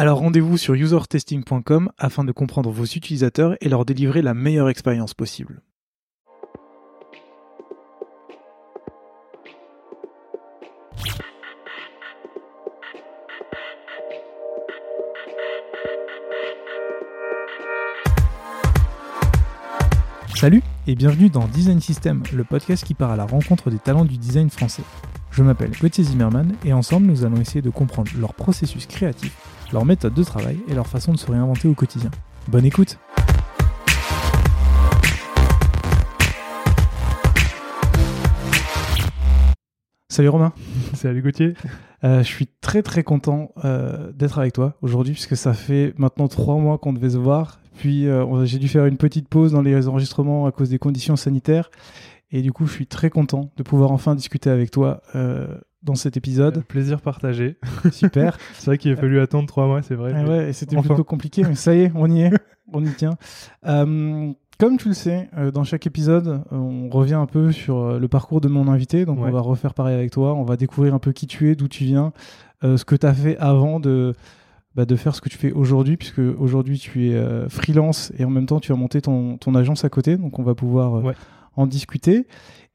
Alors rendez-vous sur usertesting.com afin de comprendre vos utilisateurs et leur délivrer la meilleure expérience possible. Salut et bienvenue dans Design System, le podcast qui part à la rencontre des talents du design français. Je m'appelle Gauthier Zimmerman et ensemble nous allons essayer de comprendre leur processus créatif, leur méthode de travail et leur façon de se réinventer au quotidien. Bonne écoute Salut Romain Salut Gauthier Euh, je suis très très content euh, d'être avec toi aujourd'hui puisque ça fait maintenant trois mois qu'on devait se voir. Puis euh, j'ai dû faire une petite pause dans les enregistrements à cause des conditions sanitaires. Et du coup, je suis très content de pouvoir enfin discuter avec toi dans cet épisode. Plaisir partagé. Super. C'est vrai qu'il a fallu attendre trois mois, c'est vrai. Ah ouais, c'était Enfin. plutôt compliqué, mais ça y est, on y est, on y tient. Euh, comme tu le sais, euh, dans chaque épisode, euh, on revient un peu sur euh, le parcours de mon invité, donc Ouais. on va refaire pareil avec toi, on va découvrir un peu qui tu es, d'où tu viens, euh, ce que tu as fait avant de, bah, de faire ce que tu fais aujourd'hui, puisque aujourd'hui tu es euh, freelance et en même temps tu as monté ton, ton agence à côté, donc on va pouvoir euh, Ouais. En discuter.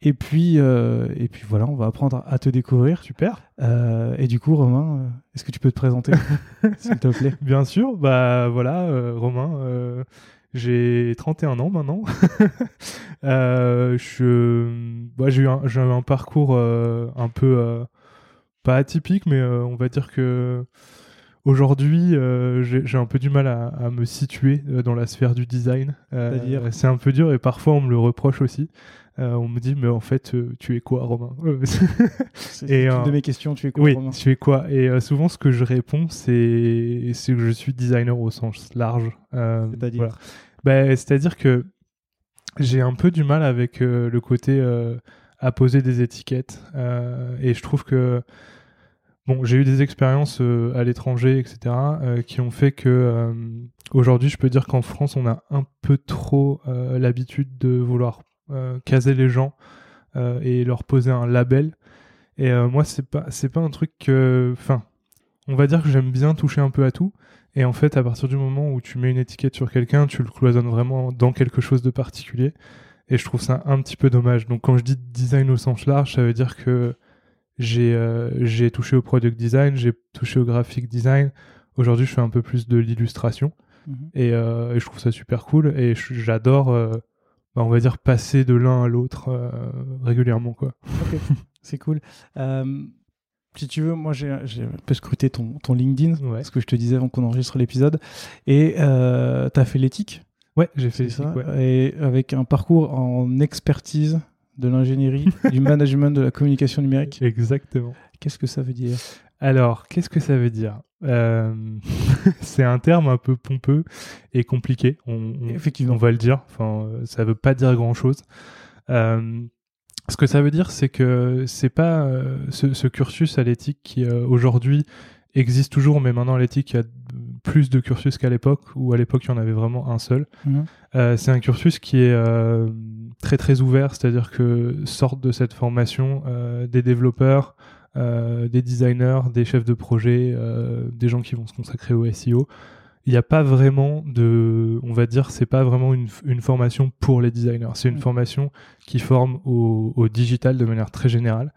Et puis, euh, et puis voilà, on va apprendre à te découvrir. Super. Euh, et du coup, Romain, euh, est-ce que tu peux te présenter, s'il te plaît? Bien sûr, bah voilà, euh, Romain, j'ai 31 ans maintenant. Je, bah, j'ai eu un, j'ai eu un parcours un peu pas atypique, mais on va dire que aujourd'hui, euh, j'ai un peu du mal à, à me situer euh, dans la sphère du design. Euh, C'est un peu dur et parfois on me le reproche aussi. Euh, on me dit, mais en fait, tu es quoi, Romain? C'est une de mes questions, tu es quoi, Oui, Romain? tu es quoi? Et souvent, ce que je réponds, c'est que je suis designer au sens large. C'est-à-dire voilà. Ben, C'est-à-dire que j'ai un peu du mal avec le côté à poser des étiquettes. Et je trouve que bon, j'ai eu des expériences euh, à l'étranger, etc., euh, qui ont fait que euh, aujourd'hui, je peux dire qu'en France, on a un peu trop l'habitude de vouloir caser les gens et leur poser un label. Et moi, c'est pas, c'est pas un truc que. Enfin, on va dire que j'aime bien toucher un peu à tout. Et en fait, à partir du moment où tu mets une étiquette sur quelqu'un, tu le cloisonnes vraiment dans quelque chose de particulier. Et je trouve ça un petit peu dommage. Donc, quand je dis design au sens large, ça veut dire que j'ai euh, touché au product design, j'ai touché au graphic design. Aujourd'hui, je fais un peu plus de l'illustration. Mhm. Et, euh, et je trouve ça super cool. Et j'adore, euh, bah, on va dire, passer de l'un à l'autre euh, régulièrement. quoi. Ok, c'est cool. Si tu veux, moi j'ai un peu scruté ton, ton LinkedIn, Ouais. ce que je te disais avant qu'on enregistre l'épisode, et tu as fait l'éthique, Ouais, j'ai fait ça? ouais. Et avec un parcours en expertise de l'ingénierie, du management de la communication numérique. Exactement. Qu'est-ce que ça veut dire? Alors, qu'est-ce que ça veut dire? Euh, C'est un terme un peu pompeux et compliqué. On, on- Effectivement. on va le dire. Enfin, euh, ça veut pas dire grand-chose. Euh, ce que ça veut dire, c'est que c'est pas euh, ce, ce cursus à l'éthique qui aujourd'hui existe toujours, mais maintenant l'éthique a plus de cursus qu'à l'époque, où à l'époque il y en avait vraiment un seul. Mhm. Euh, c'est un cursus qui est euh, très très ouvert, c'est-à-dire que sortent de cette formation euh, des développeurs, des designers, des chefs de projet, des gens qui vont se consacrer au SEO. Il n'y a pas vraiment de, on va dire, c'est pas vraiment une, une formation pour les designers. C'est une Mm. formation qui forme au, au digital de manière très générale.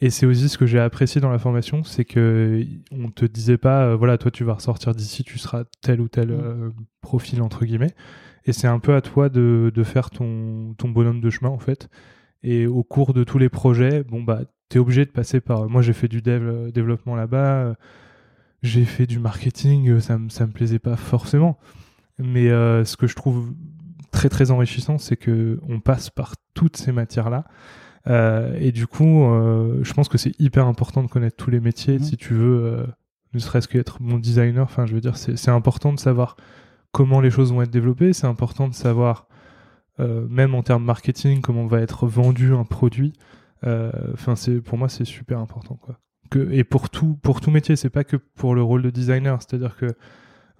Et c'est aussi ce que j'ai apprécié dans la formation, c'est que on te disait pas, euh, voilà, toi tu vas ressortir d'ici, tu seras tel ou tel Mm. euh, profil entre guillemets. Et c'est un peu à toi de, de faire ton, ton bonhomme de chemin en fait. Et au cours de tous les projets, bon bah t'es obligé de passer par. Moi j'ai fait du dev, euh, développement là-bas, euh, j'ai fait du marketing, euh, ça me ça me plaisait pas forcément. Mais euh, ce que je trouve très très enrichissant, c'est que on passe par toutes ces matières là. Euh, et du coup, euh, je pense que c'est hyper important de connaître tous les métiers Mhm. si tu veux, euh, ne serait-ce qu'être bon designer. Enfin, je veux dire, c'est important de savoir comment les choses vont être développées. C'est important de savoir, même en termes marketing, comment va être vendu un produit. Enfin, c'est pour moi, c'est super important, quoi. Que, et pour tout, pour tout métier, c'est pas que pour le rôle de designer. C'est-à-dire que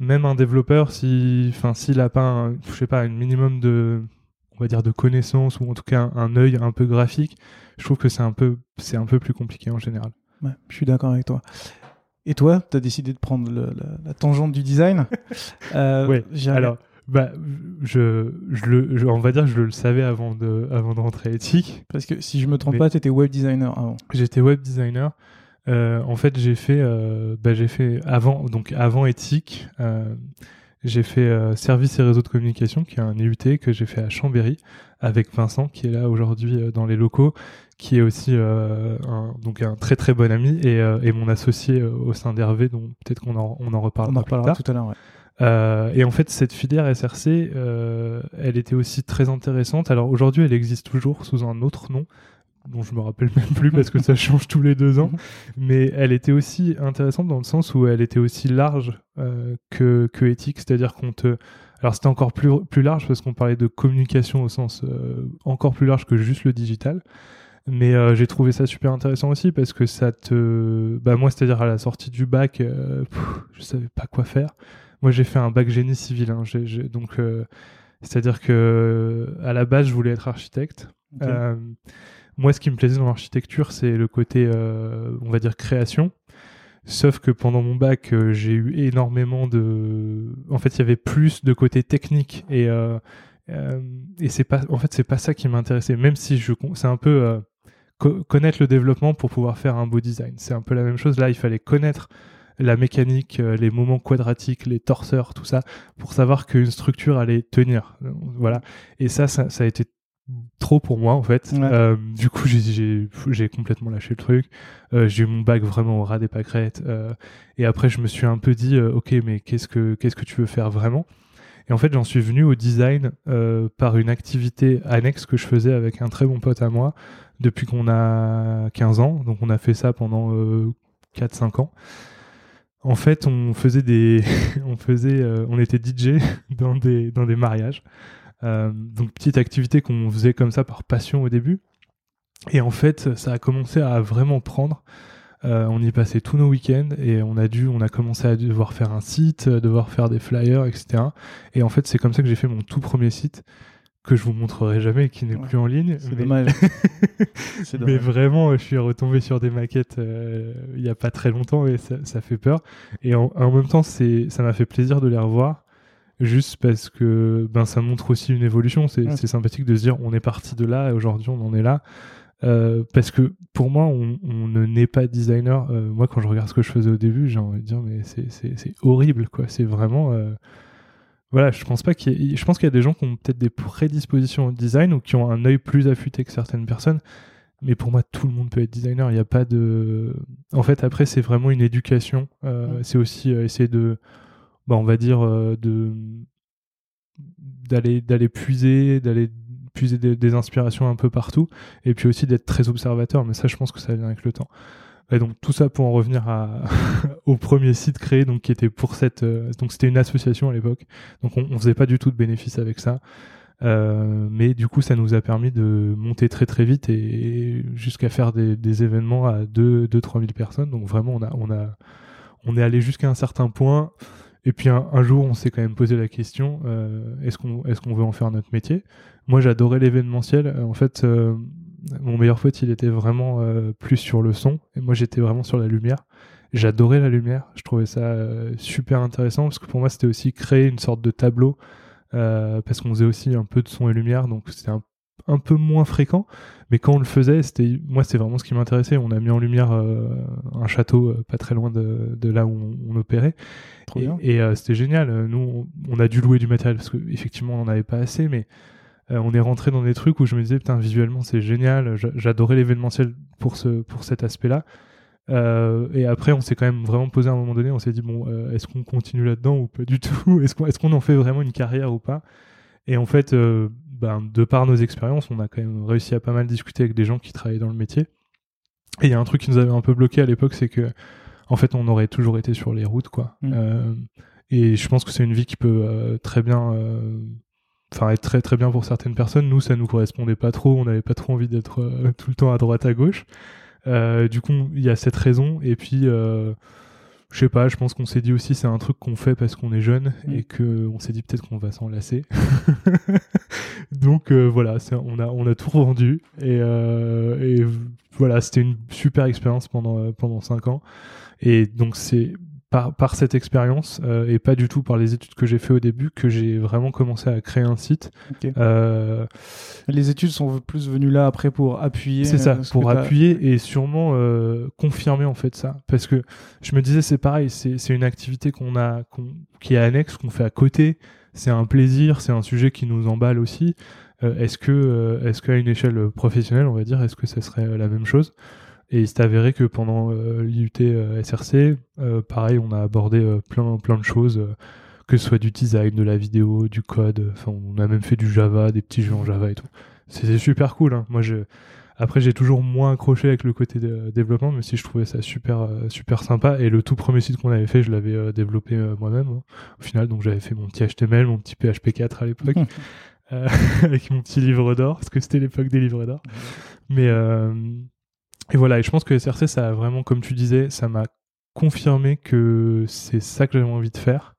même un développeur, si, enfin, s'il a pas, un, je sais pas, un minimum de, on va dire de connaissances ou en tout cas un, œil un peu graphique, je trouve que c'est un peu, c'est un peu plus compliqué en général. Ouais, je suis d'accord avec toi. Et toi, tu as décidé de prendre le, la, la, tangente du design? euh, oui, alors, bah, je, je le, je, on va dire que je le savais avant de, avant de rentrer à éthique. Parce que si je me trompe pas, tu étais web designer avant. J'étais web designer. Euh, en fait, j'ai fait, euh, bah, j'ai fait avant, donc avant éthique, j'ai fait euh, service et réseau de communication, qui est un IUT que j'ai fait à Chambéry avec Vincent, qui est là aujourd'hui euh, dans les locaux, qui est aussi euh, un, donc un très très bon ami et, et mon associé au sein d'Hervé, dont peut-être qu'on en, on en reparlera, on en reparlera tout à l'heure. Ouais. Et en fait, cette filière SRC, elle était aussi très intéressante. Alors aujourd'hui, elle existe toujours sous un autre nom, dont je me rappelle même plus parce que ça change tous les deux ans. Mais elle était aussi intéressante dans le sens où elle était aussi large euh, que, que éthique, c'est-à-dire qu'on te alors c'était encore plus, plus large parce qu'on parlait de communication au sens euh, encore plus large que juste le digital. Mais euh, j'ai trouvé ça super intéressant aussi parce que ça te... Bah moi, c'est-à-dire à la sortie du bac, pff, je savais pas quoi faire. Moi, j'ai fait un bac génie civil. Hein. Donc, c'est-à-dire que à la base, je voulais être architecte. Okay. Euh, moi, ce qui me plaisait dans l'architecture, c'est le côté, euh, on va dire, création. Sauf que pendant mon bac, euh, j'ai eu énormément de. En fait, il y avait plus de côté technique et euh, et c'est pas. En fait, c'est pas ça qui m'intéressait. Même si je, c'est un peu co- connaître le développement pour pouvoir faire un beau design. C'est un peu la même chose. Là, il fallait connaître la mécanique, les moments quadratiques, les torseurs, tout ça, pour savoir qu'une structure allait tenir. Voilà. Et ça, ça a été trop pour moi en fait. Ouais. Euh, du coup, j'ai, complètement lâché le truc. Euh, j'ai eu mon bac vraiment au ras des pâquerettes. Euh, et après, je me suis un peu dit, ok, mais qu'est-ce que qu'est-ce que tu veux faire vraiment? Et en fait, j'en suis venu au design par une activité annexe que je faisais avec un très bon pote à moi depuis qu'on a 15 ans. Donc, on a fait ça pendant 4-5 ans. En fait, on faisait des, on faisait, on était DJ dans des dans des mariages. Euh, donc petite activité qu'on faisait comme ça par passion au début. Et en fait, ça a commencé à vraiment prendre. Euh, on y passait tous nos week-ends et on a dû, on a commencé à devoir faire un site, devoir faire des flyers, etc. Et en fait, c'est comme ça que j'ai fait mon tout premier site que je vous montrerai jamais, qui n'est Ouais. plus en ligne. C'est mais- dommage. Mais vraiment, je suis retombé sur des maquettes euh, il y a pas très longtemps et ça, ça fait peur. Et en, en même temps, ça m'a fait plaisir de les revoir, juste parce que ben ça montre aussi une évolution. C'est, Ouais. c'est sympathique de se dire on est parti de là et aujourd'hui on en est là. Euh, parce que pour moi, on, on ne naît pas designer. Euh, moi, quand je regarde ce que je faisais au début, j'ai envie de dire mais c'est, horrible quoi. C'est vraiment euh, voilà, je pense pas qu'il ait- je pense qu'il y a des gens qui ont peut-être des prédispositions au design ou qui ont un œil plus affûté que certaines personnes. Mais pour moi, tout le monde peut être designer. Il n'y a pas de. En fait, après, c'est vraiment une éducation. Mm. C'est aussi essayer de, bah, on va dire, euh, de d'aller d'aller puiser, d'aller puiser des, inspirations un peu partout, et puis aussi d'être très observateur. Mais ça, je pense que ça vient avec le temps. Et donc tout ça pour en revenir à, au premier site créé, donc qui était pour cette, euh, donc c'était une association à l'époque. Donc on, on faisait pas du tout de bénéfices avec ça. Euh, mais du coup, ça nous a permis de monter très très vite et jusqu'à faire des, des événements à 2-3 000 personnes. Donc vraiment, on, a, on, a, on est allé jusqu'à un certain point. Et puis un, jour, on s'est quand même posé la question euh, est-ce qu'on est qu'on veut en faire notre métier? Moi, j'adorais l'événementiel. Euh, En fait, euh, mon meilleur pote, il était vraiment plus sur le son, et moi, j'étais vraiment sur la lumière. J'adorais la lumière. Je trouvais ça super intéressant parce que pour moi, c'était aussi créer une sorte de tableau parce qu'on faisait aussi un peu de son et lumière, donc c'était un, un peu moins fréquent. Mais quand on le faisait, c'était moi, c'est vraiment ce qui m'intéressait. On a mis en lumière euh, un château euh, pas très loin de, de là où on, on opérait, Trop et, euh, c'était génial. Nous, on, on a dû louer du matériel parce qu'effectivement, on n'en avait pas assez, mais on est rentré dans des trucs où je me disais, putain, visuellement, c'est génial. J'a- J'adorais l'événementiel pour, ce, pour cet aspect-là. Euh, et après, on s'est quand même vraiment posé à un moment donné, on s'est dit, bon, euh, est-ce qu'on continue là-dedans ou pas du tout? Est-ce qu'on est en fait vraiment une carrière ou pas? Et en fait, euh, ben, de par nos expériences, on a quand même réussi à pas mal discuter avec des gens qui travaillaient dans le métier. Et il y a un truc qui nous avait un peu bloqué à l'époque, c'est que, en fait, on aurait toujours été sur les routes, quoi. Mm. Euh, et je pense que c'est une vie qui peut très bien enfin être très très bien pour certaines personnes. Nous, ça nous correspondait pas trop. On n'avait pas trop envie d'être tout le temps à droite à gauche. du coup, il y a cette raison. Et puis, je sais pas, je pense qu'on s'est dit aussi c'est un truc qu'on fait parce qu'on est jeune mm. et que on s'est dit peut-être qu'on va s'en lasser. Donc euh, voilà, on a on a tout vendu et, euh, et voilà, c'était une super expérience pendant euh, pendant cinq ans. Et donc c'est par, cette expérience euh, et pas du tout par les études que j'ai fait au début que j'ai vraiment commencé à créer un site. Euh, les études sont plus venues là après pour appuyer. C'est ça, euh, pour appuyer et sûrement confirmer en fait ça. Parce que je me disais c'est pareil, c'est une activité qu'on a, qui est annexe, qu'on fait à côté. C'est un plaisir, c'est un sujet qui nous emballe aussi. est-ce que, est-ce qu'à une échelle professionnelle, on va dire, est-ce que ça serait la même chose? Et il s'est avéré que pendant euh, l'IUT euh, SRC, euh, pareil, on a abordé plein, plein de choses, que ce soit du design, de la vidéo, du code. Enfin, on a même fait du Java, des petits jeux en Java et tout. C'était super cool. Hein. Moi, je... Après, j'ai toujours moins accroché avec le côté de développement, mais si je trouvais ça super, super sympa. Et le tout premier site qu'on avait fait, je l'avais développé moi-même. Hein. Au final, donc j'avais fait mon petit HTML, mon petit PHP4 à l'époque, avec mon petit livre d'or, parce que c'était l'époque des livres d'or. Mais et voilà, et je pense que SRC, ça a vraiment, comme tu disais, ça m'a confirmé que c'est ça que j'avais envie de faire.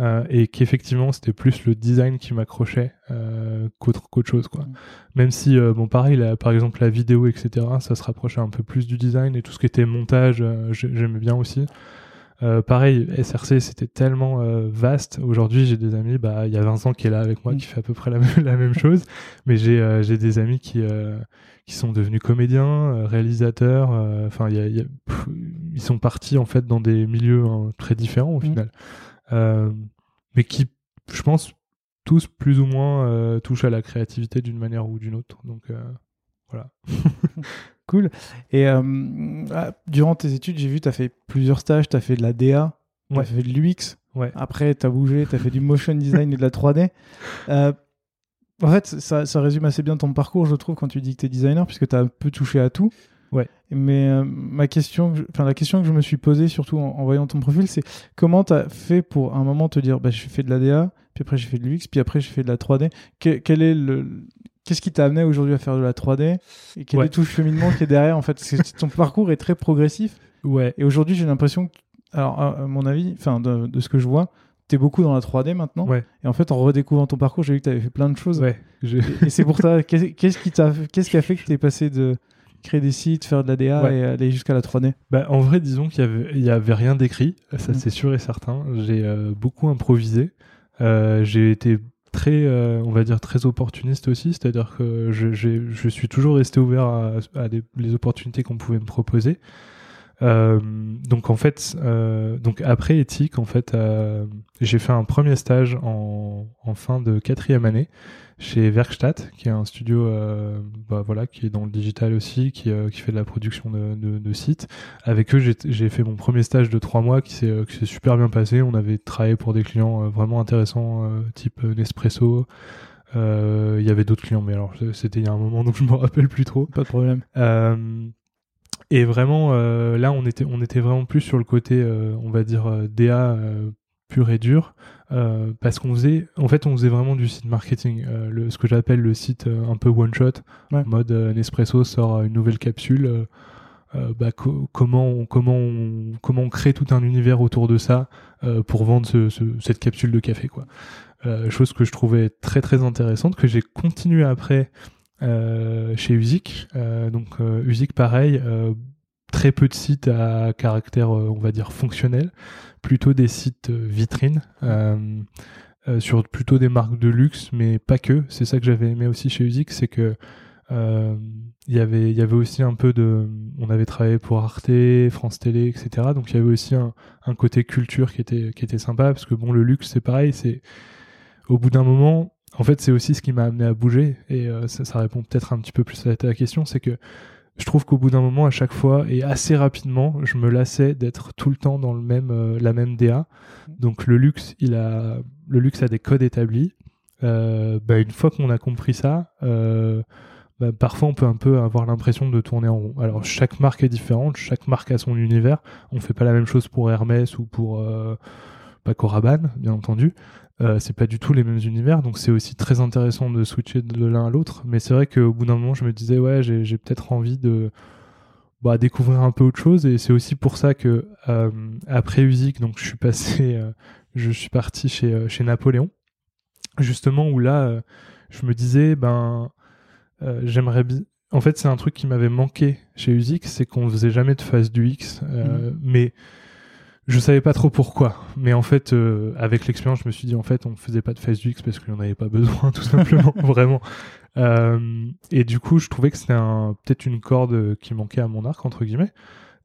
Euh, et qu'effectivement c'était plus le design qui m'accrochait euh, qu'autre chose quoi. Mm. Même si euh, bon pareil par exemple la vidéo etc ça se rapprochait un peu plus du design et tout ce qui était montage j'aimais bien aussi. pareil SRC c'était tellement vaste. Aujourd'hui j'ai des amis bah il y a Vincent qui est là avec moi mm. qui fait à peu près la même, la même chose, mais j'ai j'ai des amis qui qui sont devenus comédiens, euh, réalisateurs. Euh, enfin, ils sont partis en fait dans des milieux hein, très différents au mmh. final, euh, mais qui, je pense, tous plus ou moins touchent à la créativité d'une manière ou d'une autre. Donc voilà. cool. Et ah, durant tes études, j'ai vu, tu as fait plusieurs stages, tu as fait de la DA, tu as fait de l'UX. Ouais. Après, tu as bougé, tu as fait du motion design et de la 3D. En fait, ça, ça, résume assez bien ton parcours, je trouve, quand tu dis que tu es designer, puisque tu as un peu touché à tout. Ouais. Mais euh, ma question, enfin, la question que je me suis posée, surtout en, voyant ton profil, c'est comment tu as fait pour un moment te dire bah, j'ai fait de l'ADA, puis après j'ai fait de l'UX, puis après j'ai fait de la 3D. quel est le. Qu'est-ce qui t'a amené aujourd'hui à faire de la 3D Et quel est tout le cheminement qui est derrière en fait? Ton parcours est très progressif. Ouais. Et aujourd'hui, j'ai l'impression que, alors, à mon avis, enfin, de, de, ce que je vois, tu es beaucoup dans la 3D maintenant. Ouais. Et en fait, en redécouvrant ton parcours, j'ai vu que tu avais fait plein de choses. Ouais, et, c'est pour ça, qu'est-ce qui, t'a, qu'est-ce qui a fait que tu es passé de créer des sites, faire de la DA et aller jusqu'à la 3D bah, En vrai, disons qu'il n'y avait, avait, rien d'écrit, ça mm. c'est sûr et certain. J'ai euh, beaucoup improvisé. Euh, j'ai été très, euh, on va dire, très opportuniste aussi, c'est-à-dire que je, je, suis toujours resté ouvert à, à des, les opportunités qu'on pouvait me proposer. Euh, donc en fait, euh, donc après éthique, en fait, euh, j'ai fait un premier stage en, en, fin de quatrième année chez Werkstatt, qui est un studio, bah, voilà, qui est dans le digital aussi, qui, qui fait de la production de, de, de sites. Avec eux, j'ai fait mon premier stage de trois mois, qui s'est super bien passé. On avait travaillé pour des clients vraiment intéressants, type Nespresso. Il y avait d'autres clients, mais alors c'était il y a un moment, donc je me rappelle plus trop. Pas de problème. Et vraiment, euh, là, on était, on était vraiment plus sur le côté, euh, on va dire, euh, DA pur et dur, parce qu'on faisait, en fait, on faisait vraiment du site marketing, le, ce que j'appelle le site un peu one shot, en mode Nespresso sort une nouvelle capsule. Bah, comment, on, comment, on, comment on crée tout un univers autour de ça pour vendre ce, cette capsule de café quoi. chose que je trouvais très très intéressante que j'ai continué après chez Usic. Euh, donc euh, Usic, pareil, très peu de sites à caractère, on va dire, fonctionnel, plutôt des sites vitrines. sur plutôt des marques de luxe, mais pas que. C'est ça que j'avais aimé aussi chez Usic, c'est que y avait il y avait aussi un peu de on avait travaillé pour Arte France Télé etc donc il y avait aussi un, un, côté culture qui était qui était sympa parce que bon le luxe c'est pareil c'est au bout d'un moment en fait, c'est aussi ce qui m'a amené à bouger, et euh, ça, répond peut-être un petit peu plus à ta question, c'est que je trouve qu'au bout d'un moment, à chaque fois, et assez rapidement, je me lassais d'être tout le temps dans euh, la même DA. Donc le luxe, il a, le luxe a des codes établis. Euh, bah, une fois qu'on a compris ça, bah, parfois on peut un peu avoir l'impression de tourner en rond. Alors chaque marque est différente, chaque marque a son univers. On fait pas la même chose pour Hermès ou pour pas Coraban, bien entendu. Euh, c'est pas du tout les mêmes univers, donc c'est aussi très intéressant de switcher de l'un à l'autre. Mais c'est vrai qu'au bout d'un moment, je me disais, ouais, j'ai peut-être envie de bah, découvrir un peu autre chose. Et c'est aussi pour ça que euh, après Usyk, donc je suis passé, euh, je suis parti chez, chez Napoléon, justement où là, je me disais, ben, j'aimerais bien. En fait, c'est un truc qui m'avait manqué chez Usyk, c'est qu'on faisait jamais de phase du X, mhm. mais je savais pas trop pourquoi, mais en fait, euh, avec l'expérience, je me suis dit en fait, on faisait pas de phase du X parce qu'il n'y en avait pas besoin, tout simplement, vraiment. Euh, et du coup, je trouvais que c'était peut-être une corde qui manquait à mon arc entre guillemets.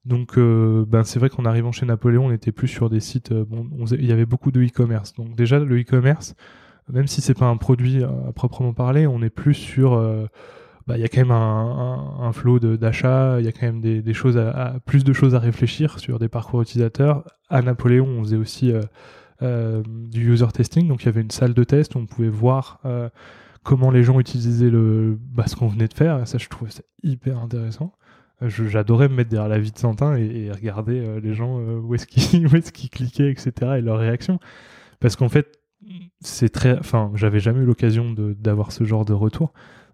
Donc, euh, ben c'est vrai qu'en arrivant chez Napoléon, on était plus sur des sites. bon, il y avait beaucoup de e-commerce. Donc déjà, le e-commerce, même si c'est pas un produit à, proprement parler, on est plus sur bah, il y a quand même un, un, flot d'achat, il y a quand même des, des choses à, plus de choses à réfléchir sur des parcours utilisateurs. À Napoléon, on faisait aussi euh, euh, du user testing, donc il y avait une salle de test où on pouvait voir euh, comment les gens utilisaient le, bah, ce qu'on venait de faire. Et ça, je trouvais ça hyper intéressant. J'adorais me mettre derrière la vie de Santin et, regarder les gens où est-ce qu'ils est qu cliquaient, etc. et leurs réactions. Parce qu'en fait, c'est très, enfin, j'avais jamais eu l'occasion d'avoir ce genre de retour.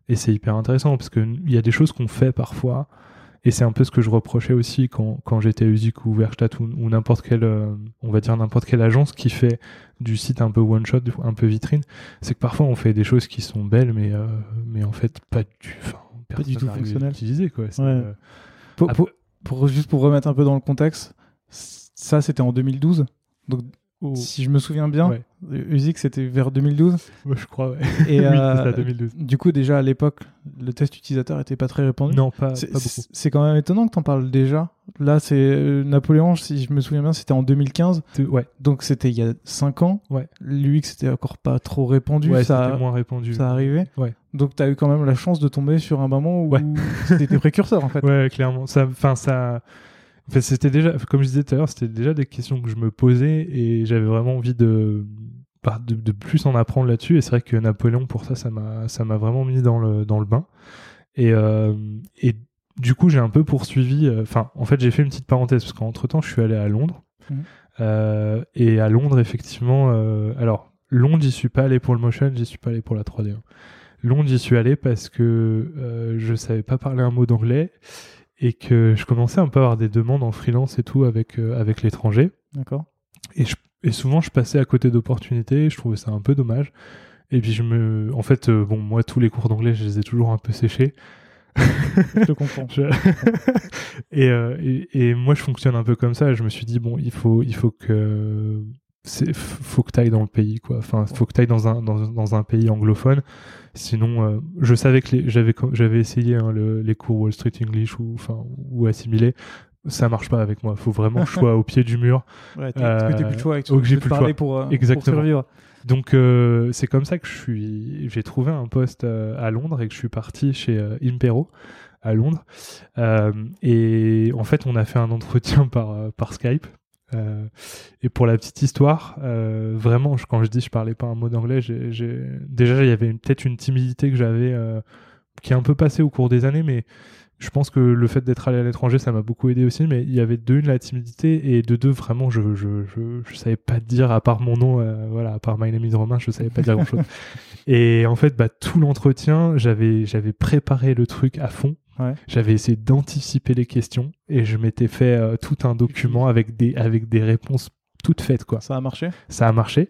Et c'est hyper intéressant parce qu'il y a des choses qu'on fait parfois. Et c'est un peu ce que je reprochais aussi quand, quand j'étais à Uzik ou Werkstatt ou, n'importe quelle, euh, on va dire n'importe quelle agence qui fait du site un peu one shot, un peu vitrine. C'est que parfois on fait des choses qui sont belles, mais, euh, mais en fait pas du, pas du tout fonctionnel. Utilisé, quoi. Euh, pour, juste pour remettre un peu dans le contexte, ça c'était en 2012. Donc si je me souviens bien, ouais. C'était vers 2012. je crois, ouais. Et euh, 2012. Du coup, déjà à l'époque, le test utilisateur était pas très répandu. Non, pas, pas beaucoup. C'est quand même étonnant que tu en parles déjà. Là, c'est euh, Napoléon, si je me souviens bien, c'était en 2015. Ouais. Donc c'était il y a 5 ans. Ouais. L'UX c'était encore pas trop répandu. Ouais, ça moins répandu. Ça arrivait. Ouais. Donc tu as eu quand même la chance de tomber sur un moment où c'était précurseur en fait. Ouais, clairement. Ça, enfin ça c'était déjà, comme je disais tout à l'heure, c'était déjà des questions que je me posais et j'avais vraiment envie de, bah, de, de, plus en apprendre là-dessus. Et c'est vrai que Napoléon, pour ça, ça m'a, ça m'a vraiment mis dans le, dans le bain. Et, euh, et du coup, j'ai un peu poursuivi. Euh, enfin, en fait, j'ai fait une petite parenthèse parce qu'entre temps, je suis allé à Londres. Mmh. Euh, et à Londres, effectivement, alors Londres, j'y suis pas allé pour le motion, j'y suis pas allé pour la 3D. Hein. Londres, j'y suis allé parce que je savais pas parler un mot d'anglais et que je commençais un peu à avoir des demandes en freelance et tout avec, euh, avec l'étranger. D'accord. Et, et souvent, je passais à côté d'opportunités, je trouvais ça un peu dommage. Et puis, je me. En fait, euh, bon, moi, tous les cours d'anglais, je les ai toujours un peu séchés. je te comprends. Euh, et, et, moi, je fonctionne un peu comme ça. Je me suis dit, bon, il faut, il faut que c'est faut que tu ailles dans le pays quoi. Enfin faut que tu ailles dans un dans, dans, un pays anglophone. Sinon euh, je savais que j'avais j'avais essayé hein, le, les cours Wall Street English ou enfin ou assimilé. Ça marche pas avec moi. Faut vraiment que je sois au pied du mur. Ouais, euh, que plus de choix que, j'ai plus parler pour, euh, Exactement. pour survivre. Donc euh, c'est comme ça que je suis j'ai trouvé un poste à Londres et que je suis parti chez Impero à Londres. Et en fait on a fait un entretien par par Skype euh, et pour la petite histoire, euh, vraiment, quand je dis je parlais pas un mot d'anglais, déjà il y avait peut-être une timidité que j'avais euh, qui est un peu passée au cours des années, mais je pense que le fait d'être allé à l'étranger, ça m'a beaucoup aidé aussi. Mais il y avait de une la timidité et de deux vraiment, je je, je, je savais pas dire à part mon nom, voilà, à part My name is Romain, je savais pas dire grand chose. Et en fait, bah tout l'entretien, j'avais j'avais préparé le truc à fond. J'avais essayé d'anticiper les questions et je m'étais fait euh, tout un document avec des, avec des réponses toutes faites. Quoi. Ça a marché? Ça a marché.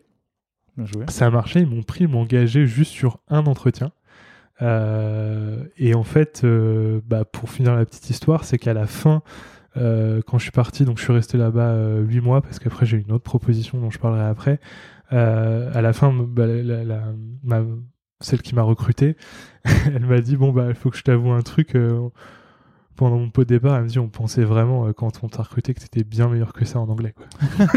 Ça a marché. Ils m'ont pris, ils m'ont engagé juste sur un entretien. Euh, et en fait, euh, bah, pour finir la petite histoire, c'est qu'à la fin, quand je suis parti, donc je suis resté là-bas huit mois parce qu'après j'ai une autre proposition dont je parlerai après. à la fin, bah, la, ma, celle qui m'a recruté, elle m'a dit bon bah il faut que je t'avoue un truc. Euh, pendant mon pot de départ, elle me dit on pensait vraiment euh, quand on t'a recruté que t'étais bien meilleur que ça en anglais quoi.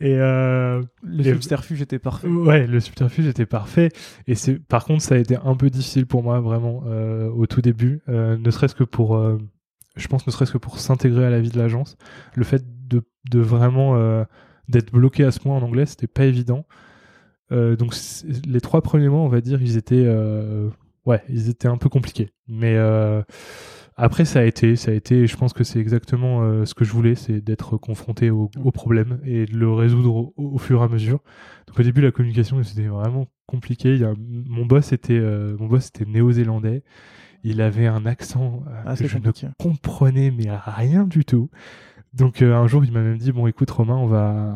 et euh, le subterfuge était parfait. Ouais, le subterfuge était parfait. Et c'est par contre ça a été un peu difficile pour moi vraiment au tout début, ne serait-ce que pour, je pense ne serait-ce que pour s'intégrer à la vie de l'agence, le fait de, de vraiment d'être bloqué à ce point en anglais, c'était pas évident. Euh, donc les trois premiers mois, on va dire, ils étaient, euh, ouais, ils étaient un peu compliqués. Mais euh, Après, ça a été, ça a été. Je pense que c'est exactement ce que je voulais, c'est d'être confronté au, au, problème et de le résoudre au, au, fur et à mesure. Donc au début, la communication c'était vraiment compliqué. Il y a, mon boss était, mon boss était néo-zélandais. Il avait un accent Ah, que je ne comprenais mais rien du tout. Donc euh, un jour, il m'a même dit bon, écoute Romain, on va,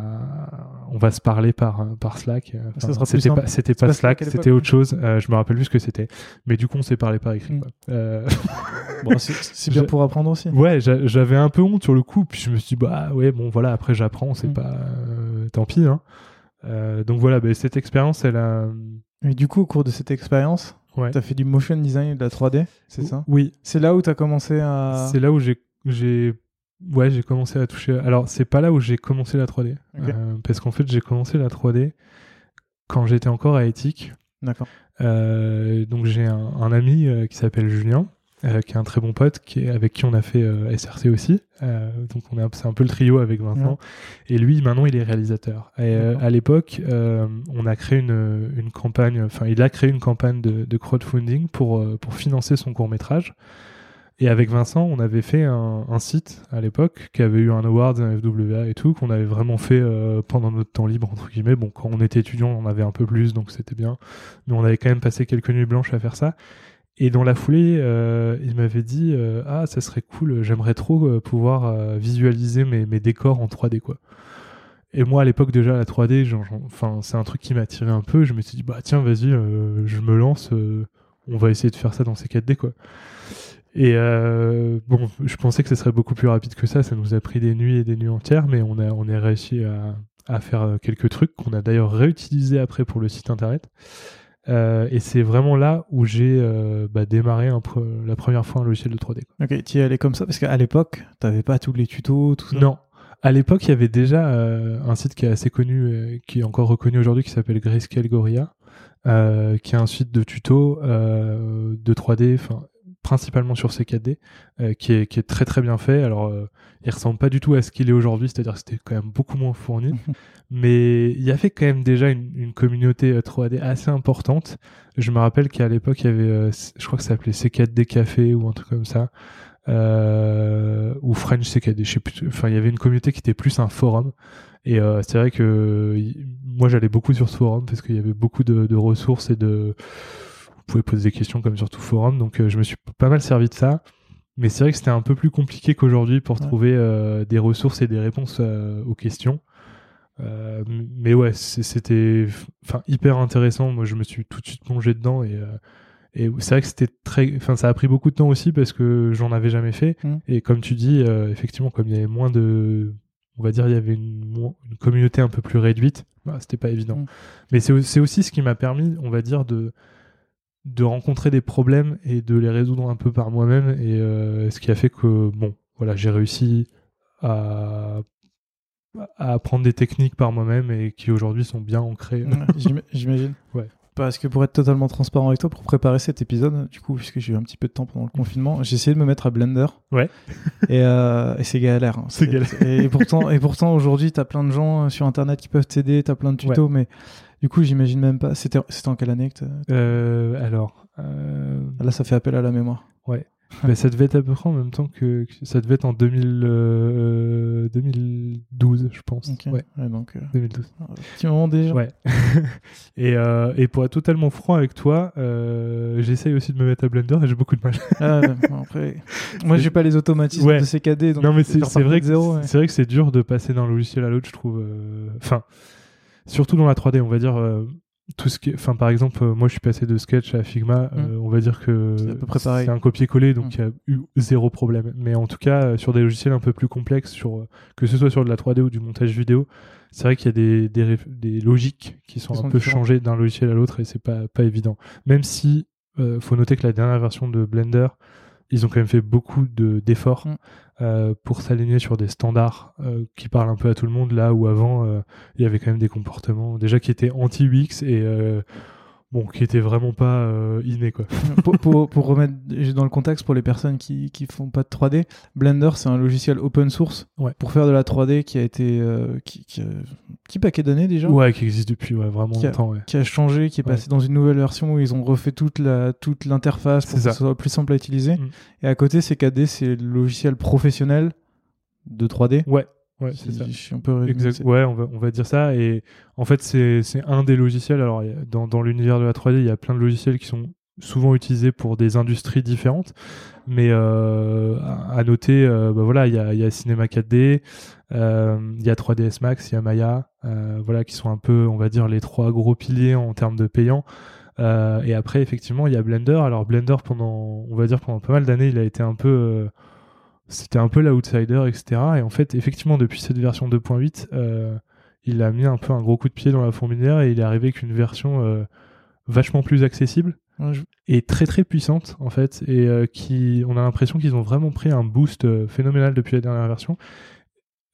on va se parler par par Slack. Ça Enfin, c'était pas, c'était C'est pas pas Slack, c'était autre chose. Euh, je me rappelle plus ce que c'était. Mais du coup, on s'est parlé par écrit. Mm. Euh, Bon, c'est bien pour apprendre aussi. Ouais, j'a- j'avais un peu honte sur le coup, puis je me suis dit, bah ouais, bon voilà, après j'apprends, c'est Mm. pas. euh, tant pis, hein. Euh, donc voilà, bah, cette expérience, elle a. Et du coup, au cours de cette expérience, Ouais. tu as fait du motion design et de la 3D, c'est ça? Oui, C'est là où tu as commencé à. c'est là où j'ai. Ouais, j'ai commencé à toucher. Alors, c'est pas là où j'ai commencé la 3D. Ok. Euh, parce qu'en fait, j'ai commencé la 3D quand j'étais encore à Éthique. D'accord. Euh, donc j'ai un, un ami euh, qui s'appelle Julien, euh, qui est un très bon pote, qui est, avec qui on a fait SRC aussi. Donc on c'est un peu le trio avec Vincent. Et lui, maintenant, il est réalisateur. Et à l'époque, on a créé une, une campagne. Enfin, il a créé une campagne de, de crowdfunding pour pour financer son court métrage. Et avec Vincent, on avait fait un, site à l'époque qui avait eu un award, un FWA et tout, qu'on avait vraiment fait euh, pendant notre temps libre, entre guillemets. Bon, quand on était étudiant, on avait un peu plus, donc c'était bien. Mais on avait quand même passé quelques nuits blanches à faire ça. Et dans la foulée, euh, il m'avait dit euh, Ah, ça serait cool, j'aimerais trop pouvoir visualiser mes, décors en 3D, quoi. Et moi, à l'époque, déjà, la 3D, genre, genre, enfin, c'est un truc qui m'attirait un peu. Je me suis dit Bah, tiens, vas-y, je me lance, on va essayer de faire ça dans ces 4D, quoi. Et euh, bon, je pensais que ce serait beaucoup plus rapide que ça. Ça nous a pris des nuits et des nuits entières, mais on a, on a réussi à, à faire euh, quelques trucs qu'on a d'ailleurs réutilisés après pour le site internet. Euh, et c'est vraiment là où j'ai euh, bah, démarré un pre- la première fois un logiciel de 3D. quoi. Ok, tu y allais comme ça? Parce qu'à l'époque, t'avais pas tous les tutos, tout ça? Non. À l'époque, il y avait déjà un site qui est assez connu, qui est encore reconnu aujourd'hui, qui s'appelle Grayscale Gorilla, qui est un site de tutos de 3D, enfin principalement sur C4D, euh, qui, est, qui est très très bien fait. Alors, euh, il ressemble pas du tout à ce qu'il est aujourd'hui, c'est-à-dire que c'était quand même beaucoup moins fourni, mais il y avait quand même déjà une, une communauté euh, 3D assez importante. Je me rappelle qu'à l'époque, il y avait, euh, je crois que ça s'appelait C4D Café ou un truc comme ça, euh, ou French CKD, je sais plus. Enfin, il y avait une communauté qui était plus un forum. Et euh, c'est vrai que moi, j'allais beaucoup sur ce forum parce qu'il y avait beaucoup de, de ressources et de. Vous pouvez poser des questions comme sur tout forum. Donc, euh, je me suis pas mal servi de ça. Mais c'est vrai que c'était un peu plus compliqué qu'aujourd'hui pour Ouais. trouver euh, des ressources et des réponses euh, aux questions. Euh, mais ouais, c'était enfin hyper intéressant. Moi, je me suis tout de suite plongé dedans et euh, et c'est vrai que c'était très, enfin, ça a pris beaucoup de temps aussi parce que j'en avais jamais fait. Mm. Et comme tu dis, euh, effectivement, comme il y avait moins de, on va dire, il y avait une, communauté un peu plus réduite, bah, c'était pas évident. Mm. Mais c'est aussi ce qui m'a permis, on va dire, de de rencontrer des problèmes et de les résoudre un peu par moi-même et euh, ce qui a fait que bon voilà j'ai réussi à à apprendre des techniques par moi-même et qui aujourd'hui sont bien ancrées Ouais, J'imagine. Ouais. Parce que pour être totalement transparent avec toi, pour préparer cet épisode, du coup, puisque j'ai eu un petit peu de temps pendant le confinement, j'ai essayé de me mettre à Blender. Ouais. Et, euh, et c'est galère. hein. C'est galère. Et pourtant, et pourtant aujourd'hui, t'as plein de gens euh, sur Internet qui peuvent t'aider, t'as plein de tutos, mais du coup, j'imagine même pas. C'était en quelle année que Euh, alors euh, Là, ça fait appel à la mémoire. bah, ça devait être à peu près en même temps que que- ça devait être en 2000, euh, 2012 je pense ouais Ouais, donc, euh, 2012 un petit moment déjà. Ouais. et, euh, et pour être totalement franc avec toi, euh, j'essaye aussi de me mettre à Blender et j'ai beaucoup de mal. Ah, ouais, bon, après, moi, j'ai pas les automatismes Ouais. de CKD. Donc non, mais c'est vrai, que ouais. c'est vrai que c'est dur de passer d'un logiciel à l'autre, je trouve. euh, Enfin, surtout dans la 3D, on va dire. euh, tout ce qui enfin par exemple euh, moi je suis passé de Sketch à Figma euh, on va dire que C'est un copier-coller donc Mm. il y a eu zéro problème mais en tout cas euh, sur des logiciels un peu plus complexes sur euh, que ce soit sur de la 3D ou du montage vidéo c'est vrai qu'il y a des, des, réf- des logiques qui sont Qui un sont peu changées d'un logiciel à l'autre et c'est pas pas évident même si faut noter que la dernière version de Blender ils ont quand même fait beaucoup de d'efforts Mm. euh, pour s'aligner sur des standards euh, qui parlent un peu à tout le monde là où avant euh, il y avait quand même des comportements déjà qui étaient anti-UX et euh, bon, qui était vraiment pas euh, inné quoi. pour, pour, pour, remettre dans le contexte pour les personnes qui qui font pas de 3D, Blender c'est un logiciel open source Ouais. pour faire de la 3D qui a été euh, qui, qui a petit paquet d'années déjà. Ouais, qui existe depuis ouais, vraiment Qui a- longtemps. Ouais. Qui a changé, qui est passé dans une nouvelle version où ils ont refait toute la toute l'interface pour que ça. ce soit plus simple à utiliser. Mm. Et à côté, CKD, c'est le logiciel professionnel de 3D. Ouais, ouais, c'est ça. Exact. Ouais, on va, on va dire ça. Et en fait, c'est c'est un des logiciels. Alors, dans, dans l'univers de la 3D, il y a plein de logiciels qui sont souvent utilisés pour des industries différentes. Mais euh, à noter, euh, bah voilà, il y a, il y a Cinema 4D, euh, il y a 3ds Max, il y a Maya, euh, voilà, qui sont un peu, on va dire, les trois gros piliers en termes de payants. Euh, et après, effectivement, il y a Blender. Alors Blender, pendant, on va dire, pendant pas mal d'années, il a été un peu, euh, c'était un peu l'outsider, etc. Et en fait, effectivement, depuis cette version 2.8, euh, il a mis un peu un gros coup de pied dans la fourmilière et il est arrivé avec une version euh, vachement plus accessible Ouais, je- et très très puissante en fait et euh, qui on a l'impression qu'ils ont vraiment pris un boost phénoménal depuis la dernière version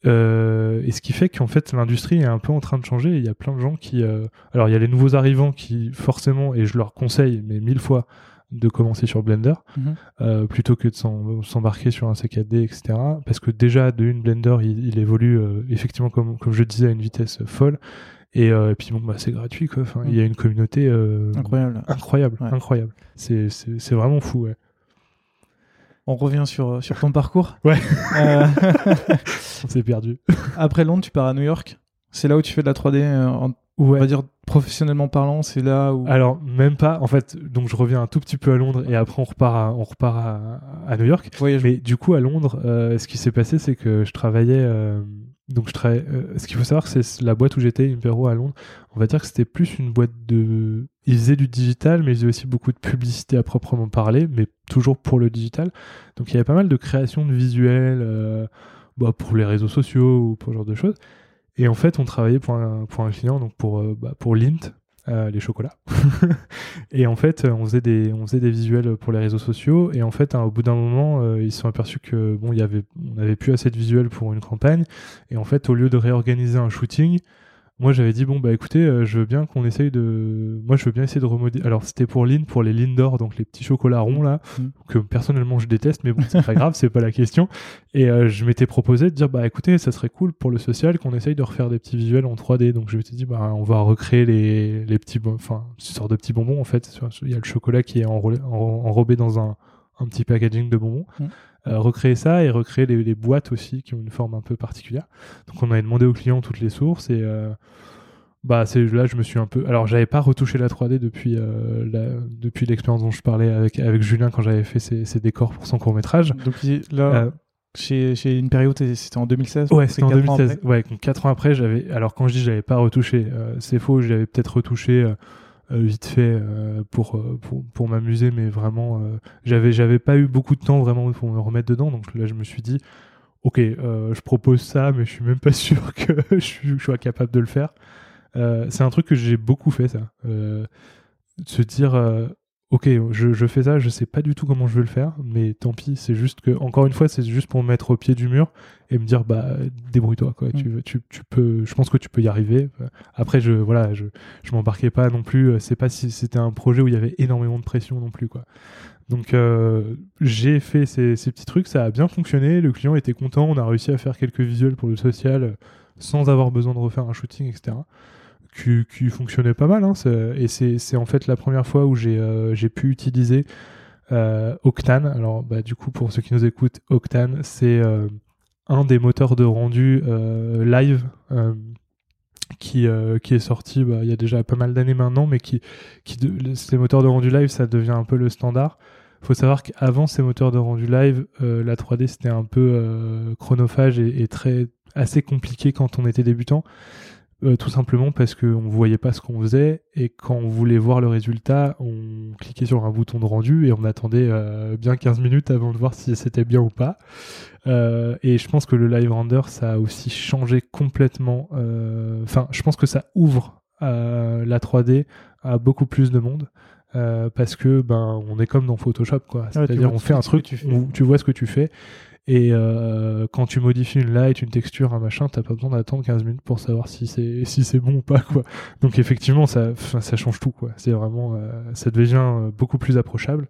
et ce qui fait qu'en fait l'industrie est un peu en train de changer il y a plein de gens qui alors il y a les nouveaux arrivants qui forcément et je leur conseille mais mille fois de commencer sur Blender Mhm. euh, plutôt que de s'embarquer sur un C4D etc parce que déjà de une Blender il, il évolue euh, effectivement comme, comme je disais à une vitesse folle et, euh, et puis bon bah c'est gratuit quoi enfin, il y a une communauté euh, Incroyable. incroyable, Ouais. incroyable. C'est, vraiment fou, ouais. On revient sur, sur ton parcours. Ouais. Euh, On s'est perdu. après Londres, tu pars à New York. C'est là où tu fais de la 3D, euh, en- on Ouais. va dire professionnellement parlant. C'est là où. Alors, même pas. En fait, donc je reviens un tout petit peu à Londres et après on repart à, on repart à, à New York. Mais du coup, à Londres, euh, ce qui s'est passé, c'est que je travaillais. euh, donc, je travaillais. euh, ce qu'il faut savoir, c'est la boîte où j'étais, Impero à Londres. On va dire que c'était plus une boîte de. Ils faisaient du digital, mais ils faisaient aussi beaucoup de publicité à proprement parler, mais toujours pour le digital. Donc, il y avait pas mal de création de visuels bah, pour les réseaux sociaux ou pour ce genre de choses. Et en fait, on travaillait pour un, client, donc pour, euh, bah, Lint, euh, les chocolats. et en fait, euh, on faisait, des, visuels pour les réseaux sociaux. Et en fait, hein, au bout d'un moment, ils se sont aperçus que bon, on n'avait plus assez de visuels pour une campagne. Et en fait, au lieu de réorganiser un shooting, moi j'avais dit bon bah écoutez euh, je veux bien qu'on essaye de moi je veux bien essayer de remodéliser alors c'était pour Lin pour les Lindor donc les petits chocolats ronds là Mm. que personnellement je déteste mais bon c'est pas grave c'est pas la question. Et euh, je m'étais proposé de dire bah écoutez ça serait cool pour le social qu'on essaye de refaire des petits visuels en 3D donc je m'étais dit bah on va recréer les, les petits bon- enfin une sorte de petits bonbons en fait. Il y a le chocolat qui est enrôlé- en- enrobé dans un, un petit packaging de bonbons Mm. Euh, recréer ça et recréer les, les boîtes aussi qui ont une forme un peu particulière donc on avait demandé aux clients toutes les sources et euh, bah c'est là je me suis un peu alors j'avais pas retouché la 3D depuis euh, la- depuis l'expérience dont je parlais avec avec Julien quand j'avais fait ses, ses décors pour son court métrage Donc là, chez, chez une période, c'était en 2016. ouais c'est c'était en quatre ans 2016 après. ouais donc quatre ans après j'avais alors quand je dis j'avais pas retouché c'est faux j'avais peut-être retouché vite fait euh, pour, euh, pour pour m'amuser mais vraiment euh, j'avais j'avais pas eu beaucoup de temps vraiment pour me remettre dedans. Donc là je me suis dit ok euh, je propose ça mais je suis même pas sûr que je, sois capable de le faire. Euh, c'est un truc que j'ai beaucoup fait ça. Euh, de se dire euh, ok je, je fais ça je sais pas du tout comment je vais le faire mais tant pis c'est juste que encore une fois c'est juste pour me mettre au pied du mur et me dire bah débrouille-toi quoi. Tu, tu, tu peux je pense que tu peux y arriver. Après je voilà je je m'embarquais pas non plus c'est pas si c'était un projet où il y avait énormément de pression non plus quoi. Donc euh, j'ai fait ces, ces petits trucs ça a bien fonctionné le client était content on a réussi à faire quelques visuels pour le social euh, sans avoir besoin de refaire un shooting etc qui, fonctionnait pas mal hein, et c'est en fait la première fois où j'ai euh, pu utiliser euh, Octane alors bah, du coup pour ceux qui nous écoutent Octane c'est euh, un des moteurs de rendu live qui, est sorti bah, il y a déjà pas mal d'années maintenant, mais qui, ces moteurs de rendu live, ça devient un peu le standard. faut savoir qu'avant ces moteurs de rendu live, la 3D c'était un peu chronophage et, et très assez compliqué quand on était débutant. Euh, tout simplement parce qu'on ne voyait pas ce qu'on faisait et quand on voulait voir le résultat, on cliquait sur un bouton de rendu et on attendait euh, bien 15 minutes avant de voir si c'était bien ou pas. Euh, et je pense que le live render, ça a aussi changé complètement. Enfin, je pense que ça ouvre la 3D à beaucoup plus de monde. parce que ben on est comme dans Photoshop quoi tu c'est-à-dire vois on fait un truc tu vois ce que tu fais Et euh, quand tu modifies une light, une texture, un machin, t'as pas besoin d'attendre 15 minutes pour savoir si c'est si c'est bon ou pas quoi. Donc effectivement, ça ça change tout quoi. C'est vraiment euh, ça devient euh, beaucoup plus approchable.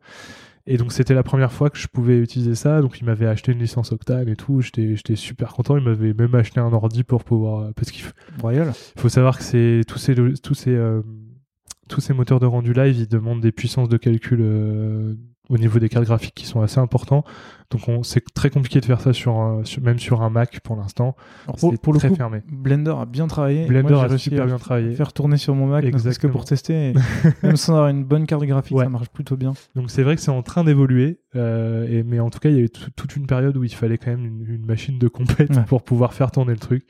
Et donc c'était la première fois que je pouvais utiliser ça. Donc il m'avait acheté une licence Octane et tout. J'étais j'étais super content. Il m'avait même acheté un ordi pour pouvoir parce qu'il Royal. faut savoir que c'est tous ces tous ces euh, tous ces moteurs de rendu live, ils demandent des puissances de calcul euh, au niveau des cartes graphiques qui sont assez importants. Donc on- c'est très compliqué de faire ça sur, un- sur- même sur un Mac pour l'instant. Pour, pour le très coup, fermé. Blender a bien travaillé. Blender Moi, a super bien travaillé. faire tourner sur mon Mac, serait-ce que pour tester. et même sans avoir une bonne carte graphique, Ouais. ça marche plutôt bien. Donc c'est vrai que c'est en train d'évoluer, euh, mais en tout cas il y a eu tout- toute une période où il fallait quand même une, une machine de compète Ouais. pour pouvoir faire tourner le truc.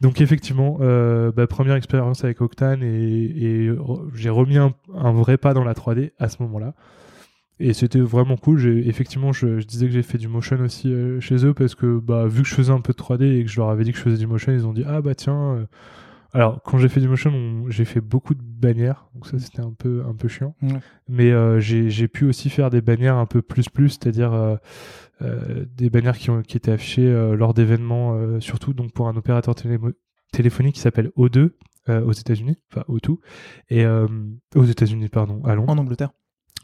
Donc effectivement, euh, bah, première expérience avec Octane et, et re- j'ai remis un, un vrai pas dans la 3D à ce moment-là. Et c'était vraiment cool. J'ai, effectivement, je, je disais que j'ai fait du motion aussi euh, chez eux parce que bah, vu que je faisais un peu de 3D et que je leur avais dit que je faisais du motion, ils ont dit ah bah tiens. euh. Alors quand j'ai fait du motion, on- j'ai fait beaucoup de bannières, donc ça c'était un peu un peu chiant. Mais euh, j'ai, j'ai pu aussi faire des bannières un peu plus plus, c'est-à-dire euh, euh, des bannières qui, ont, qui étaient affichées lors d'événements, surtout donc pour un opérateur téléphonique qui s'appelle O2 euh, aux États-Unis, enfin O2, et aux États-Unis pardon, à Londres En Angleterre.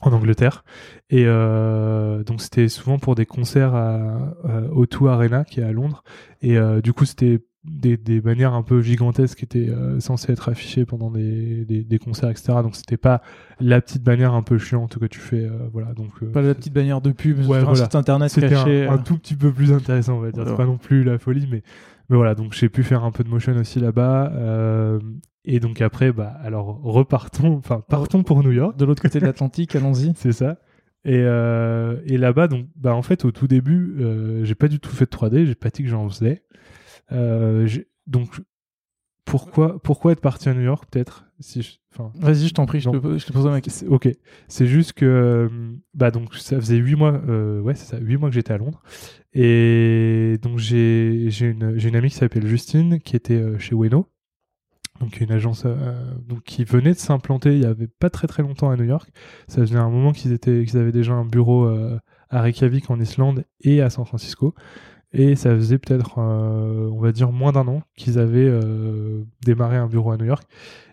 En Angleterre. Et euh, donc c'était souvent pour des concerts à, euh, O2 Arena qui est à Londres. Et euh, du coup c'était des, des bannières un peu gigantesques qui étaient euh, censées être affichées pendant des, des, des concerts, etc. Donc c'était pas la petite bannière un peu chiante que tu fais. voilà. Donc Pas la petite bannière de pub Ouais, sur un site internet c'était un, un tout petit peu plus intéressant, on va dire. C'est Ouais. pas non plus la folie, mais, mais voilà. Donc j'ai pu faire un peu de motion aussi là-bas. Et donc après, bah alors repartons, enfin partons pour New York. De l'autre côté de l'Atlantique, allons-y. C'est ça. Et, euh, et là-bas, donc, bah, en fait, au tout début, euh, j'ai pas du tout fait de 3D, j'ai pas dit que j'en faisais. Euh, donc, pourquoi, pourquoi être parti à New York, peut-être si Vas-y, je t'en prie, je te, je te pose ma question. c'est- Ok, c'est juste que euh, bah donc ça faisait huit mois, ouais c'est ça, huit mois que j'étais à Londres et donc j'ai une une amie qui s'appelle Justine qui était chez Weno, donc une agence euh, donc qui venait de s'implanter il y avait pas très très longtemps à New York. Ça faisait un moment qu'ils étaient qu'ils avaient déjà un bureau euh, à Reykjavik en Islande et à San Francisco. Et ça faisait peut-être, euh, on va dire, moins d'un an qu'ils avaient démarré un bureau à New York.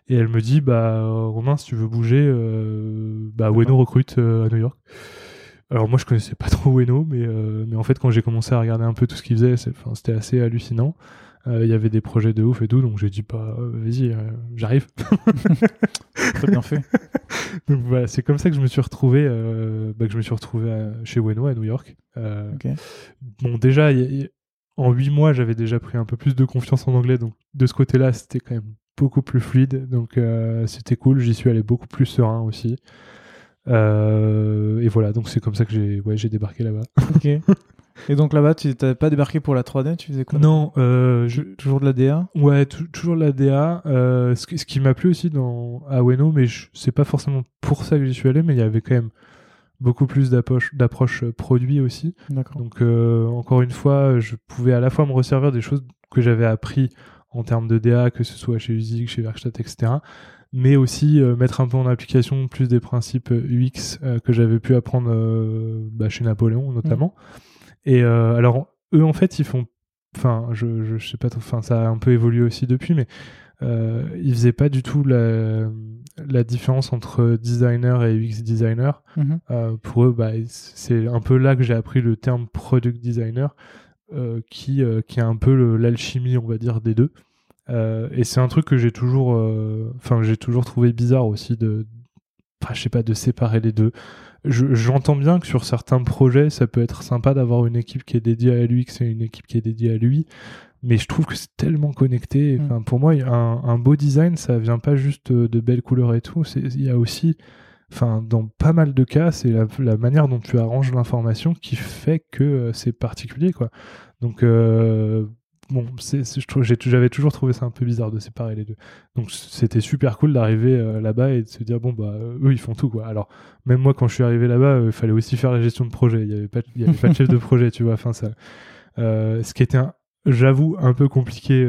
Et elle me dit, bah, Romain, si tu veux bouger, bah, Weno recrute à New York. Alors moi, je connaissais pas trop Weno, mais, mais en fait, quand j'ai commencé à regarder un peu tout ce qu'il faisait, c'est- enfin, c'était assez hallucinant. Euh, Il y avait des projets de ouf et tout, donc j'ai dit, bah, euh, vas-y, euh, j'arrive. Très bien fait. donc voilà, c'est comme ça que je me suis retrouvé, euh, bah, que je me suis retrouvé à- chez Weno à New York. Euh. Bon, déjà, il y a- il y a- en huit mois, j'avais déjà pris un peu plus de confiance en anglais, donc de ce côté-là, c'était quand même beaucoup plus fluide, donc euh, c'était cool. J'y suis allé beaucoup plus serein aussi. Euh, et voilà, donc c'est comme ça que j'ai ouais, j'ai débarqué là-bas. Ok. Et donc là-bas, tu t'avais pas débarqué pour la 3D, tu faisais quoi Non, euh, je, Toujours de la DA Ouais, tou- toujours la DA. Euh, ce, qui- ce qui m'a plu aussi dans à Ueno, mais je- c'est pas forcément pour ça que j'y suis allé, mais il y avait quand même beaucoup plus d'approche d'approche euh, produit aussi. Donc euh, encore une fois, je pouvais à la fois me resservir des choses que j'avais appris en termes de DA, que ce soit chez Usig, chez Werkstatt, etc. Mais aussi euh, mettre un peu en application plus des principes UX euh, que j'avais pu apprendre bah, chez Napoléon notamment. Et euh, alors eux en fait ils font, enfin je, je, je sais pas, trop- enfin ça a un peu évolué aussi depuis, mais euh, ils faisaient pas du tout la, la différence entre designer et UX designer. Mhm. Euh, pour eux, bah, c'est un peu là que j'ai appris le terme product designer, euh, qui, qui est un peu l'alchimie, on va dire, des deux. Et c'est un truc que j'ai toujours, enfin, j'ai toujours trouvé bizarre aussi de, je sais pas, de séparer les deux. Je- J'entends bien que sur certains projets, ça peut être sympa d'avoir une équipe qui est dédiée à l'UX et une équipe qui est dédiée à lui. Mais je trouve que c'est tellement connecté. Mm. Enfin, pour moi, un, un beau design, ça vient pas juste de belles couleurs et tout. C'est- Il y a aussi enfin dans pas mal de cas c'est la, la manière dont tu arranges l'information qui fait que euh, c'est particulier quoi donc euh, bon j'avais toujours trouvé ça un peu bizarre de séparer les deux donc c'était super cool d'arriver euh, là-bas et de se dire bon bah euh, eux ils font tout quoi alors même moi quand je suis arrivé là-bas euh, il fallait aussi faire la gestion de projet il y avait pas il y avait pas de chef de projet tu vois enfin ça euh, ce qui était j'avoue un peu compliqué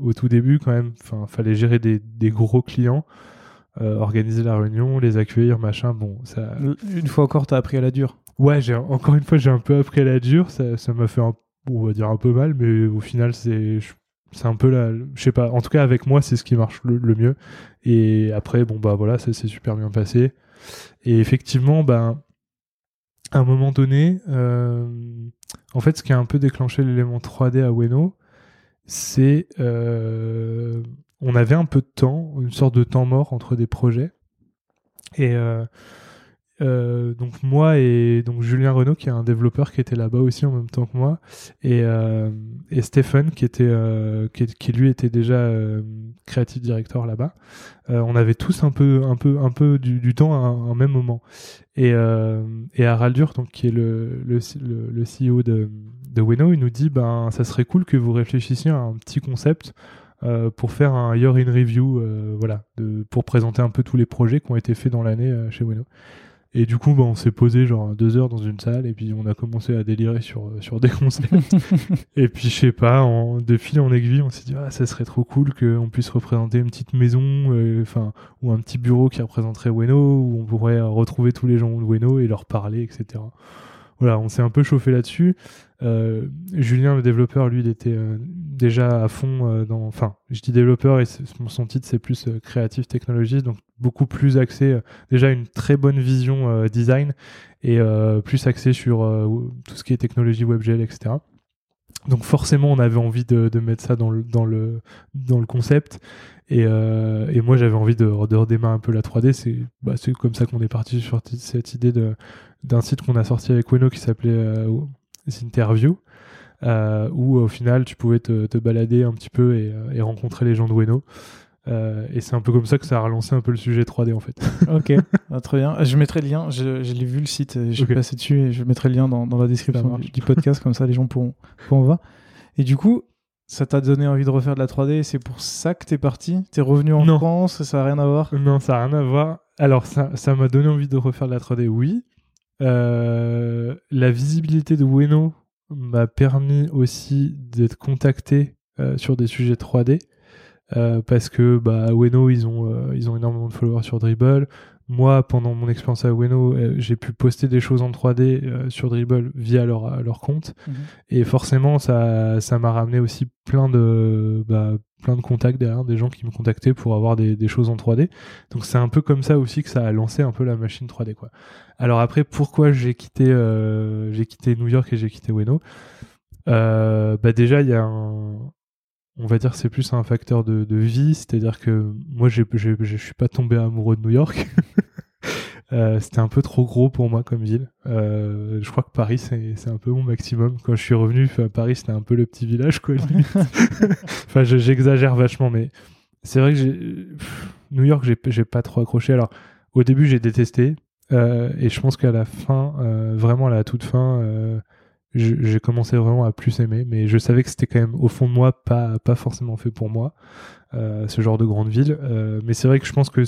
au tout début quand même enfin fallait gérer des, des gros clients organiser la réunion, les accueillir, machin. Bon, ça. Une fois encore, t'as appris à la dure. ouais, j'ai encore une fois, j'ai un peu appris à la dure. Ça, ça m'a fait un, on va dire un peu mal, mais au final, c'est, c'est un peu la, je sais pas. En tout cas, avec moi, c'est ce qui marche le, le mieux. Et après, bon bah voilà, ça s'est super bien passé. Et effectivement, ben, à un moment donné, euh, en fait, ce qui a un peu déclenché l'élément 3D à Weno, c'est euh, on avait un peu de temps, une sorte de temps mort entre des projets. Et euh, euh, donc moi et donc Julien Renault qui est un développeur qui était là-bas aussi en même temps que moi et, euh, et Stephen qui était euh, qui, lui était déjà euh, créatif directeur là-bas on avait tous un peu un peu un peu du, du temps à un, même moment et et Haraldur donc qui est le le, le, CEO de de Weno il nous dit ben ça serait cool que vous réfléchissiez à un petit concept pour faire un year in review, voilà, de, pour présenter un peu tous les projets qui ont été faits dans l'année chez Weno. Et du coup, bah, on s'est posé genre deux heures dans une salle et puis on a commencé à délirer sur, sur des concepts. et puis, je sais pas, en, de fil en aiguille, on s'est dit, ah, ça serait trop cool qu'on puisse représenter une petite maison, enfin, ou un petit bureau qui représenterait Weno, où on pourrait retrouver tous les gens de Weno et leur parler, etc voilà, on s'est un peu chauffé là-dessus. Euh, Julien, le développeur, lui, il était euh, déjà à fond euh, dans. Enfin, je dis développeur et son titre, c'est plus Creative Technologies, donc beaucoup plus axé. Déjà une très bonne vision design et plus axé sur tout ce qui est technologie WebGL, etc. Donc forcément, on avait envie de, mettre ça dans le, dans le, dans le concept. Et, moi, j'avais envie de, redémarrer un peu la 3D. C'est bah, comme ça qu'on est parti sur cette idée d'un site qu'on a sorti avec Weno qui s'appelait Interview, euh, où au final, tu pouvais te, te, balader un petit peu et, et rencontrer les gens de Weno. Euh, et c'est un peu comme ça que ça a relancé un peu le sujet 3D en fait. ok, ah, très bien. Je mettrai le lien, je, je l'ai vu le site, je suis passé dessus et je mettrai le lien dans, dans la description du, du, podcast, comme ça les gens pourront, pourront voir. Et du coup, ça t'a donné envie de refaire de la 3D c'est pour ça que t'es parti? T'es revenu en non. France Ça n'a rien à voir? Non, ça n'a rien à voir. Alors, ça m'a donné envie de refaire de la 3D, oui. Euh, la visibilité de Weno m'a permis aussi d'être contacté euh, sur des sujets 3D. Euh, parce que bah, Weno, ils ont, ils ont énormément de followers sur Dribble. Moi, pendant mon expérience à Weno, euh, j'ai pu poster des choses en 3D sur Dribble via leur, leur compte. Mhm. Et forcément, ça ça m'a ramené aussi plein de, bah, plein de contacts derrière, des gens qui me contactaient pour avoir des, des choses en 3D. Donc c'est un peu comme ça aussi que ça a lancé un peu la machine 3D. Quoi. Alors après, pourquoi j'ai quitté, j'ai quitté New York et j'ai quitté Weno bah déjà, il y a un, on va dire c'est plus un facteur de, de vie, c'est-à-dire que moi je suis pas tombé amoureux de New York. euh, c'était un peu trop gros pour moi comme ville. Euh, je crois que Paris c'est un peu mon maximum. Quand je suis revenu à Paris c'était un peu le petit village quoi. enfin j'exagère vachement mais c'est vrai que New York j'ai pas trop accroché. Alors au début j'ai détesté euh, et je pense qu'à la fin vraiment à la toute fin j'ai commencé vraiment à plus aimer, mais je savais que c'était quand même au fond de moi pas pas forcément fait pour moi euh, ce genre de grande ville. Euh, mais c'est vrai que je pense que,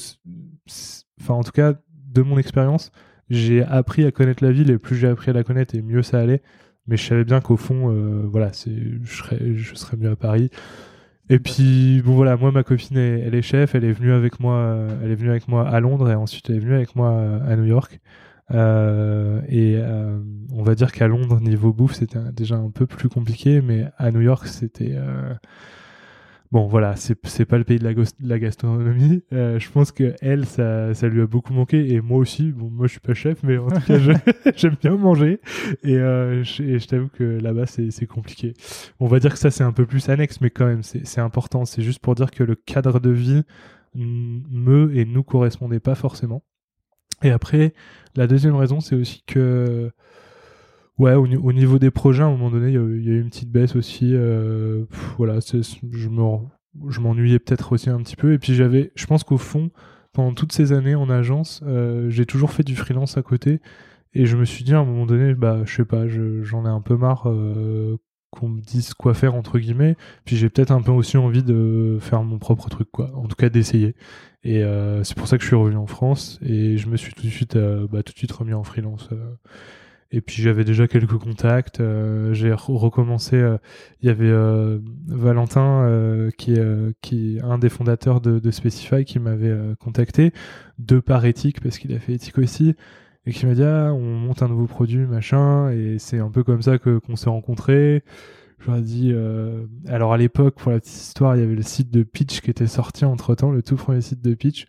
enfin en tout cas de mon expérience, j'ai appris à connaître la ville et plus j'ai appris à la connaître et mieux ça allait. Mais je savais bien qu'au fond, euh, voilà, je serais je serais mieux à Paris. Et puis bon voilà, moi ma copine elle est chef, elle est venue avec moi, elle est venue avec moi à Londres et ensuite elle est venue avec moi à New York. Euh, et euh, on va dire qu'à Londres, niveau bouffe, c'était déjà un peu plus compliqué, mais à New York, c'était euh, bon voilà c'est pas le pays de la, de la gastronomie. Euh, je pense que elle ça, ça lui a beaucoup manqué et moi aussi. Bon moi je suis pas chef mais en tout cas j'aime bien manger. Et, euh, je, je t'avoue que là-bas c'est compliqué. On va dire que ça c'est un peu plus annexe mais quand même c'est important. C'est juste pour dire que le cadre de vie me et nous correspondait pas forcément et après, la deuxième raison, c'est aussi que, ouais, au, au, niveau des projets, à un moment donné, il y, a, eu une petite baisse aussi. Euh, voilà, je m'ennuyais peut-être aussi un petit peu. Et puis j'avais, je pense qu'au fond, pendant toutes ces années en agence, euh, j'ai toujours fait du freelance à côté. Et je me suis dit à un moment donné, bah, je sais pas, j'en ai un peu marre euh, qu'on me dise quoi faire entre guillemets. Puis j'ai peut-être un peu aussi envie de faire mon propre truc, quoi. En tout cas, d'essayer. Et euh, c'est pour ça que je suis revenu en France et je me suis tout de suite, euh, bah, tout de suite remis en freelance. Euh. Et puis j'avais déjà quelques contacts. J'ai recommencé. Il y avait Valentin qui est qui un des fondateurs de, de Specify qui m'avait contacté de par éthique parce qu'il a fait éthique aussi. et qui m'a dit ah on monte un nouveau produit machin et c'est un peu comme ça que qu'on s'est rencontrés je dit euh, alors à l'époque pour la petite histoire il y avait le site de Pitch qui était sorti entre temps le tout premier site de Pitch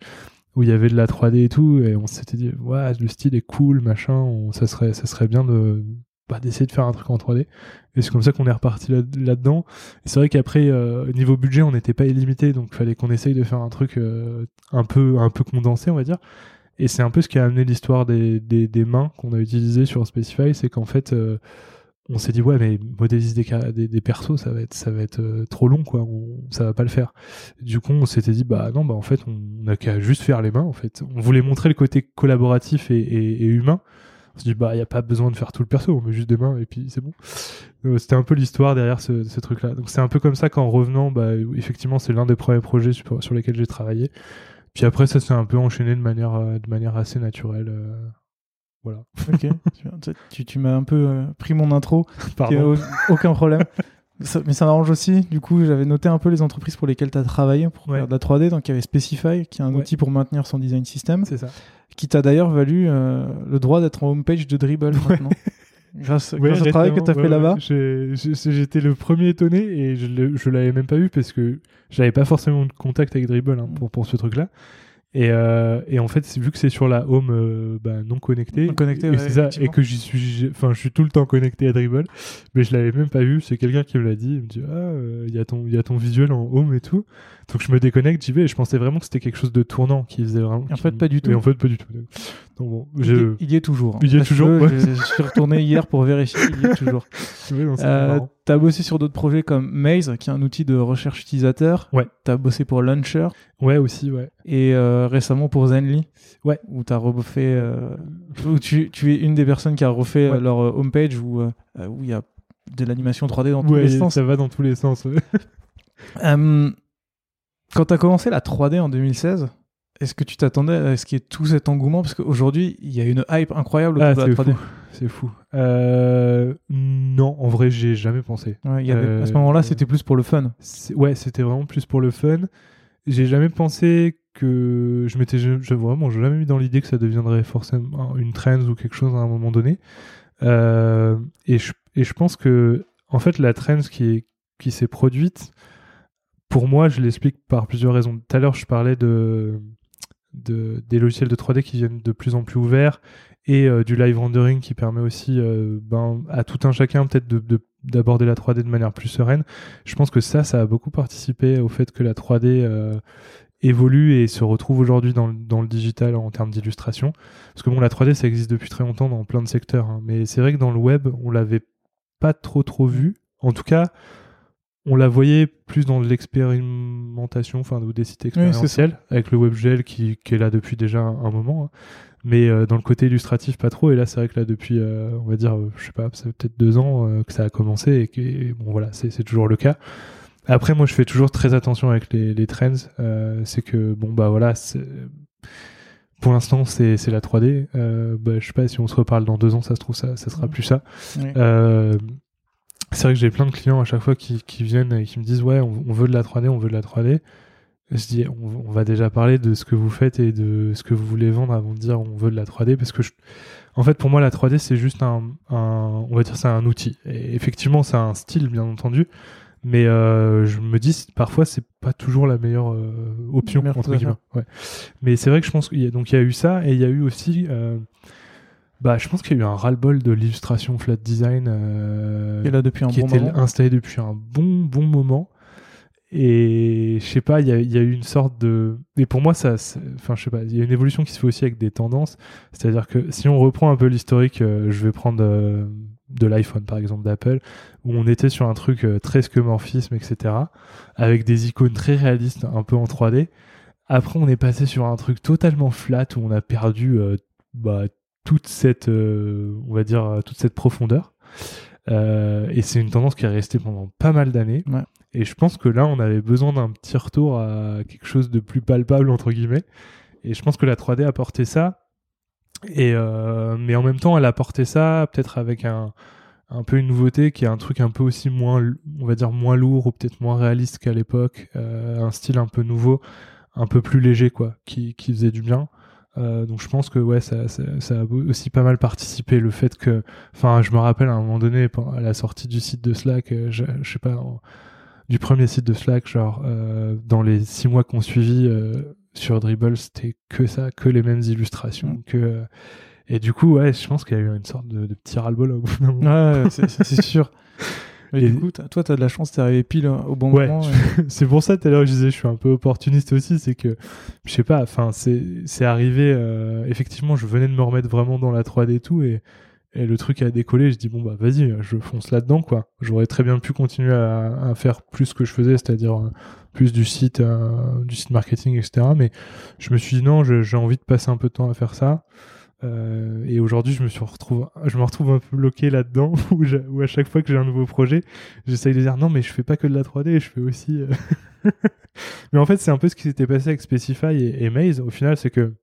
où il y avait de la 3D et tout et on s'était dit ouais le style est cool machin ça serait ça serait bien de bah, d'essayer de faire un truc en 3D et c'est comme ça qu'on est reparti là, dedans et c'est vrai qu'après euh, niveau budget on n'était pas illimité donc il fallait qu'on essaye de faire un truc euh, un peu un peu condensé on va dire. Et c'est un peu ce qui a amené l'histoire des mains qu'on a utilisées sur Specify c'est qu'en fait euh, on s'est dit ouais mais modéliser des, des, persos ça va être ça euh, trop long quoi. On, ça va pas le faire. Du coup on s'était dit bah non bah en fait on n'a qu'à juste faire les mains en fait. On voulait montrer le côté collaboratif et, humain. On s'est dit bah il y a pas besoin de faire tout le perso on met juste des mains et puis c'est bon. C'était un peu l'histoire derrière ce, truc là donc c'est un peu comme ça qu'en revenant bah effectivement c'est l'un des premiers projets sur, lesquels j'ai travaillé. Puis après ça s'est un peu enchaîné de manière euh, assez naturelle euh, voilà. Ok. tu, tu m'as un peu euh, pris mon intro. Pardon. aucun problème. Ça, mais ça m'arrange aussi. Du coup, j'avais noté un peu les entreprises pour lesquelles tu as travaillé pour Ouais. faire de la 3D. Donc, il y avait Specify, qui est un Ouais. outil pour maintenir son design system, c'est ça qui t'a d'ailleurs valu euh, le droit d'être en homepage de Dribble maintenant. Grâce, Ouais, grâce au travail que tu as fait ouais, là-bas. ouais. J'étais le premier étonné et je je l'avais même pas vu parce que j'avais pas forcément de contact avec Dribble hein, pour, pour ce truc-là. Et, euh, et en fait, vu que c'est sur la home euh, bah, non connectée, Non connectée, et, ouais, ça, et que j'y suis, enfin, je suis tout le temps connecté à Dribble, mais je l'avais même pas vu. C'est quelqu'un qui me l'a dit. Il me dit ah, euh, il y a ton, il y a ton visuel en home et tout. Donc je me déconnecte, j'y vais. Et je pensais vraiment que c'était quelque chose de tournant qui faisait vraiment. En qui- fait, pas du tout. Et en fait, pas du tout. Donc bon, Il, y, je. il y est toujours. Il y est toujours, ouais. Je, je suis retourné hier pour vérifier. Il y est toujours. C'est Euh, t'as bossé sur d'autres projets comme Maze, qui est un outil de recherche utilisateur. Ouais. T'as bossé pour Launcher Ouais, aussi, ouais. et euh, récemment pour Zenly. Ouais. Où t'as refait, euh, où tu, tu es une des personnes qui a refait Ouais. euh, leur euh, homepage où où il y a de l'animation 3D dans tous Ouais, les sens. ça va dans tous les sens. ouais. quand t'as commencé la 3D en 2016, est-ce que tu t'attendais à ce qu'il y ait tout cet engouement? Parce qu'aujourd'hui, il y a une hype incroyable autour Ah, de la c'est 3D. fou. C'est fou. Euh, non, en vrai, j'ai jamais pensé. Ouais, il y avait- Euh, À ce moment-là, c'était plus pour le fun. Ouais, c'était vraiment plus pour le fun. J'ai jamais pensé que je m'étais je, vraiment jamais mis dans l'idée que ça deviendrait forcément une trend ou quelque chose à un moment donné. Euh, et, je, et je pense que en fait la trend qui est qui s'est produite, pour moi, je l'explique par plusieurs raisons. Tout à l'heure, je parlais de, de des logiciels de 3D qui viennent de plus en plus ouverts et euh, du live rendering qui permet aussi euh, ben, à tout un chacun peut-être de- de- d'aborder la 3D de manière plus sereine. Je pense que ça, ça a beaucoup participé au fait que la 3D euh, évolue et se retrouve aujourd'hui dans, le- dans le digital en termes d'illustration. Parce que bon, la 3D, ça existe depuis très longtemps dans plein de secteurs, hein. mais c'est vrai que dans le web, on l'avait pas trop trop vu. En tout cas, on la voyait plus dans l'expérimentation, enfin, ou des sites expérientiels, avec le WebGL qui, qui est là depuis déjà un, un moment. hein. Mais euh, dans le côté illustratif, pas trop. Et là, c'est vrai que là, depuis, euh, on va dire, euh, je sais pas, ça fait peut-être deux ans que ça a commencé et que, et bon, voilà, c'est toujours le cas. Après, moi, je fais toujours très attention avec les, les trends. C'est que, bon, bah voilà, pour l'instant, c'est la 3D. Euh, bah, je sais pas si on se reparle dans deux ans, ça se trouve, ça, ça sera Mhm. plus ça. C'est vrai que j'ai plein de clients à chaque fois qui, qui viennent et qui me disent ouais on, on veut de la 3D, on veut de la 3D. Je dis on, on va déjà parler de ce que vous faites et de ce que vous voulez vendre avant de dire on veut de la 3D parce que je, en fait pour moi la 3D c'est juste un, un on va dire c'est un outil et effectivement c'est un style bien entendu mais euh, je me dis parfois c'est pas toujours la meilleure euh, option entre guillemets. Ouais. Mais c'est vrai que je pense qu'il y a donc il y a eu ça et il y a eu aussi euh, bah je pense qu'il y a eu un ras-le-bol de l'illustration flat design euh, Et là, depuis un qui bon était moment. installé depuis un bon bon moment. Et je sais pas il y a, il y a eu une sorte de et pour moi ça enfin je sais pas il y a une évolution qui se fait aussi avec des tendances. C'est à dire que si on reprend un peu l'historique euh, je vais prendre euh, de l'iPhone par exemple d'Apple où on était sur un truc euh, très skeuomorphisme etc avec des icônes très réalistes un peu en 3D après on est passé sur un truc totalement flat où on a perdu bah, toute cette euh, on va dire euh, toute cette profondeur euh, et c'est une tendance qui est restée pendant pas mal d'années. Ouais. Et je pense que là, on avait besoin d'un petit retour à quelque chose de plus palpable, entre guillemets. Et je pense que la 3D a apporté ça. Et euh, mais en même temps, elle a apporté ça peut-être avec un, un peu une nouveauté qui est un truc un peu aussi moins, on va dire, moins lourd ou peut-être moins réaliste qu'à l'époque. Euh, un style un peu nouveau, un peu plus léger, quoi, qui, qui faisait du bien. Euh, donc je pense que ouais, ça, ça, ça, a aussi pas mal participé le fait que, enfin, je me rappelle à un moment donné à la sortie du site de Slack, euh, je, je sais pas, du premier site de Slack, genre euh, dans les six mois qu'on suivi sur Dribble, c'était que ça, que les mêmes illustrations, mm. que et du coup ouais, je pense qu'il y a eu une sorte de, de petit ras-le-bol au bout d'un moment. Ouais, c'est sûr. Et, du coup, toi, t'as de la chance, t'es arrivé pile au bon moment. c'est pour ça, tout à l'heure, je disais, je suis un peu opportuniste aussi. C'est que, je sais pas, enfin, c'est arrivé. Euh, effectivement, je venais de me remettre vraiment dans la 3D et tout. Et, et le truc a décollé. Je dis, bon, bah, vas-y, je fonce là-dedans, quoi. J'aurais très bien pu continuer à, à, faire plus ce que je faisais, c'est-à-dire euh, plus du site, euh, du site marketing, etc. Mais je me suis dit, non, j'ai envie de passer un peu de temps à faire ça. Euh, et aujourd'hui, je me suis retrouve, je me retrouve un peu bloqué là-dedans, où, à chaque fois que j'ai un nouveau projet, j'essaye de dire non, mais je fais pas que de la 3D, je fais aussi. Euh, mais en fait, c'est un peu ce qui s'était passé avec Specify et, Maze. Au final, c'est que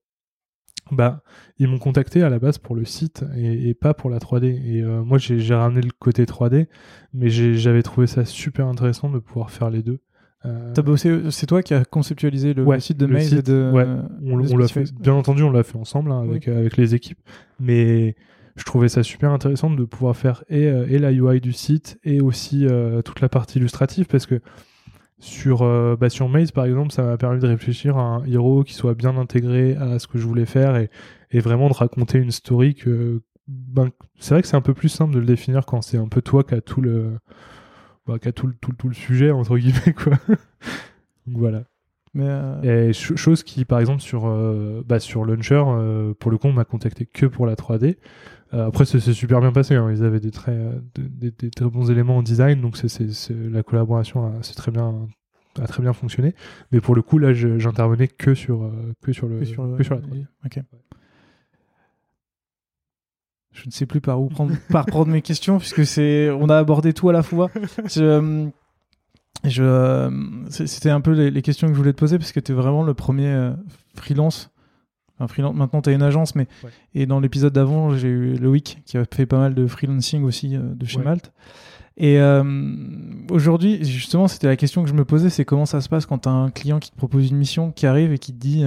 bah ils m'ont contacté à la base pour le site et, pas pour la 3D. Et euh, moi, j'ai ramené le côté 3D, mais j'avais trouvé ça super intéressant de pouvoir faire les deux. Euh, c'est toi qui as conceptualisé le, site de Maze et de. Ouais, on, l'a fait. Bien entendu, on l'a fait ensemble hein, avec, avec les équipes. Mais je trouvais ça super intéressant de pouvoir faire et, euh, et la UI du site et aussi euh, toute la partie illustrative parce que sur, bah, sur Maze, par exemple, ça m'a permis de réfléchir à un héros qui soit bien intégré à ce que je voulais faire et, et vraiment de raconter une story que. Ben, c'est vrai que c'est un peu plus simple de le définir quand c'est un peu toi qui as tout le bah, qui a tout, tout, tout, le sujet, entre guillemets, quoi. Donc voilà. Mais euh, Et chose qui, par exemple, sur, euh, bah, sur Launcher, euh, pour le coup, on m'a contacté que pour la 3D. après, c'est super bien passé. Hein. Ils avaient des très, des, des, très bons éléments en design, donc c'est la collaboration a, très bien, a très bien fonctionné. Mais pour le coup, là, j'intervenais que sur, que sur, le, que sur, que sur la 3D. Ok je ne sais plus par où prendre, par prendre mes questions puisque c'est on a abordé tout à la fois. Je, je c'était un peu les, questions que je voulais te poser parce que tu es vraiment le premier euh, freelance. Enfin, freelance. Maintenant, tu as une agence, mais et dans l'épisode d'avant, j'ai eu Loïc qui a fait pas mal de freelancing aussi euh, de chez Malte. Et euh, aujourd'hui, justement, c'était la question que je me posais, c'est comment ça se passe quand tu as un client qui te propose une mission, qui arrive et qui te dit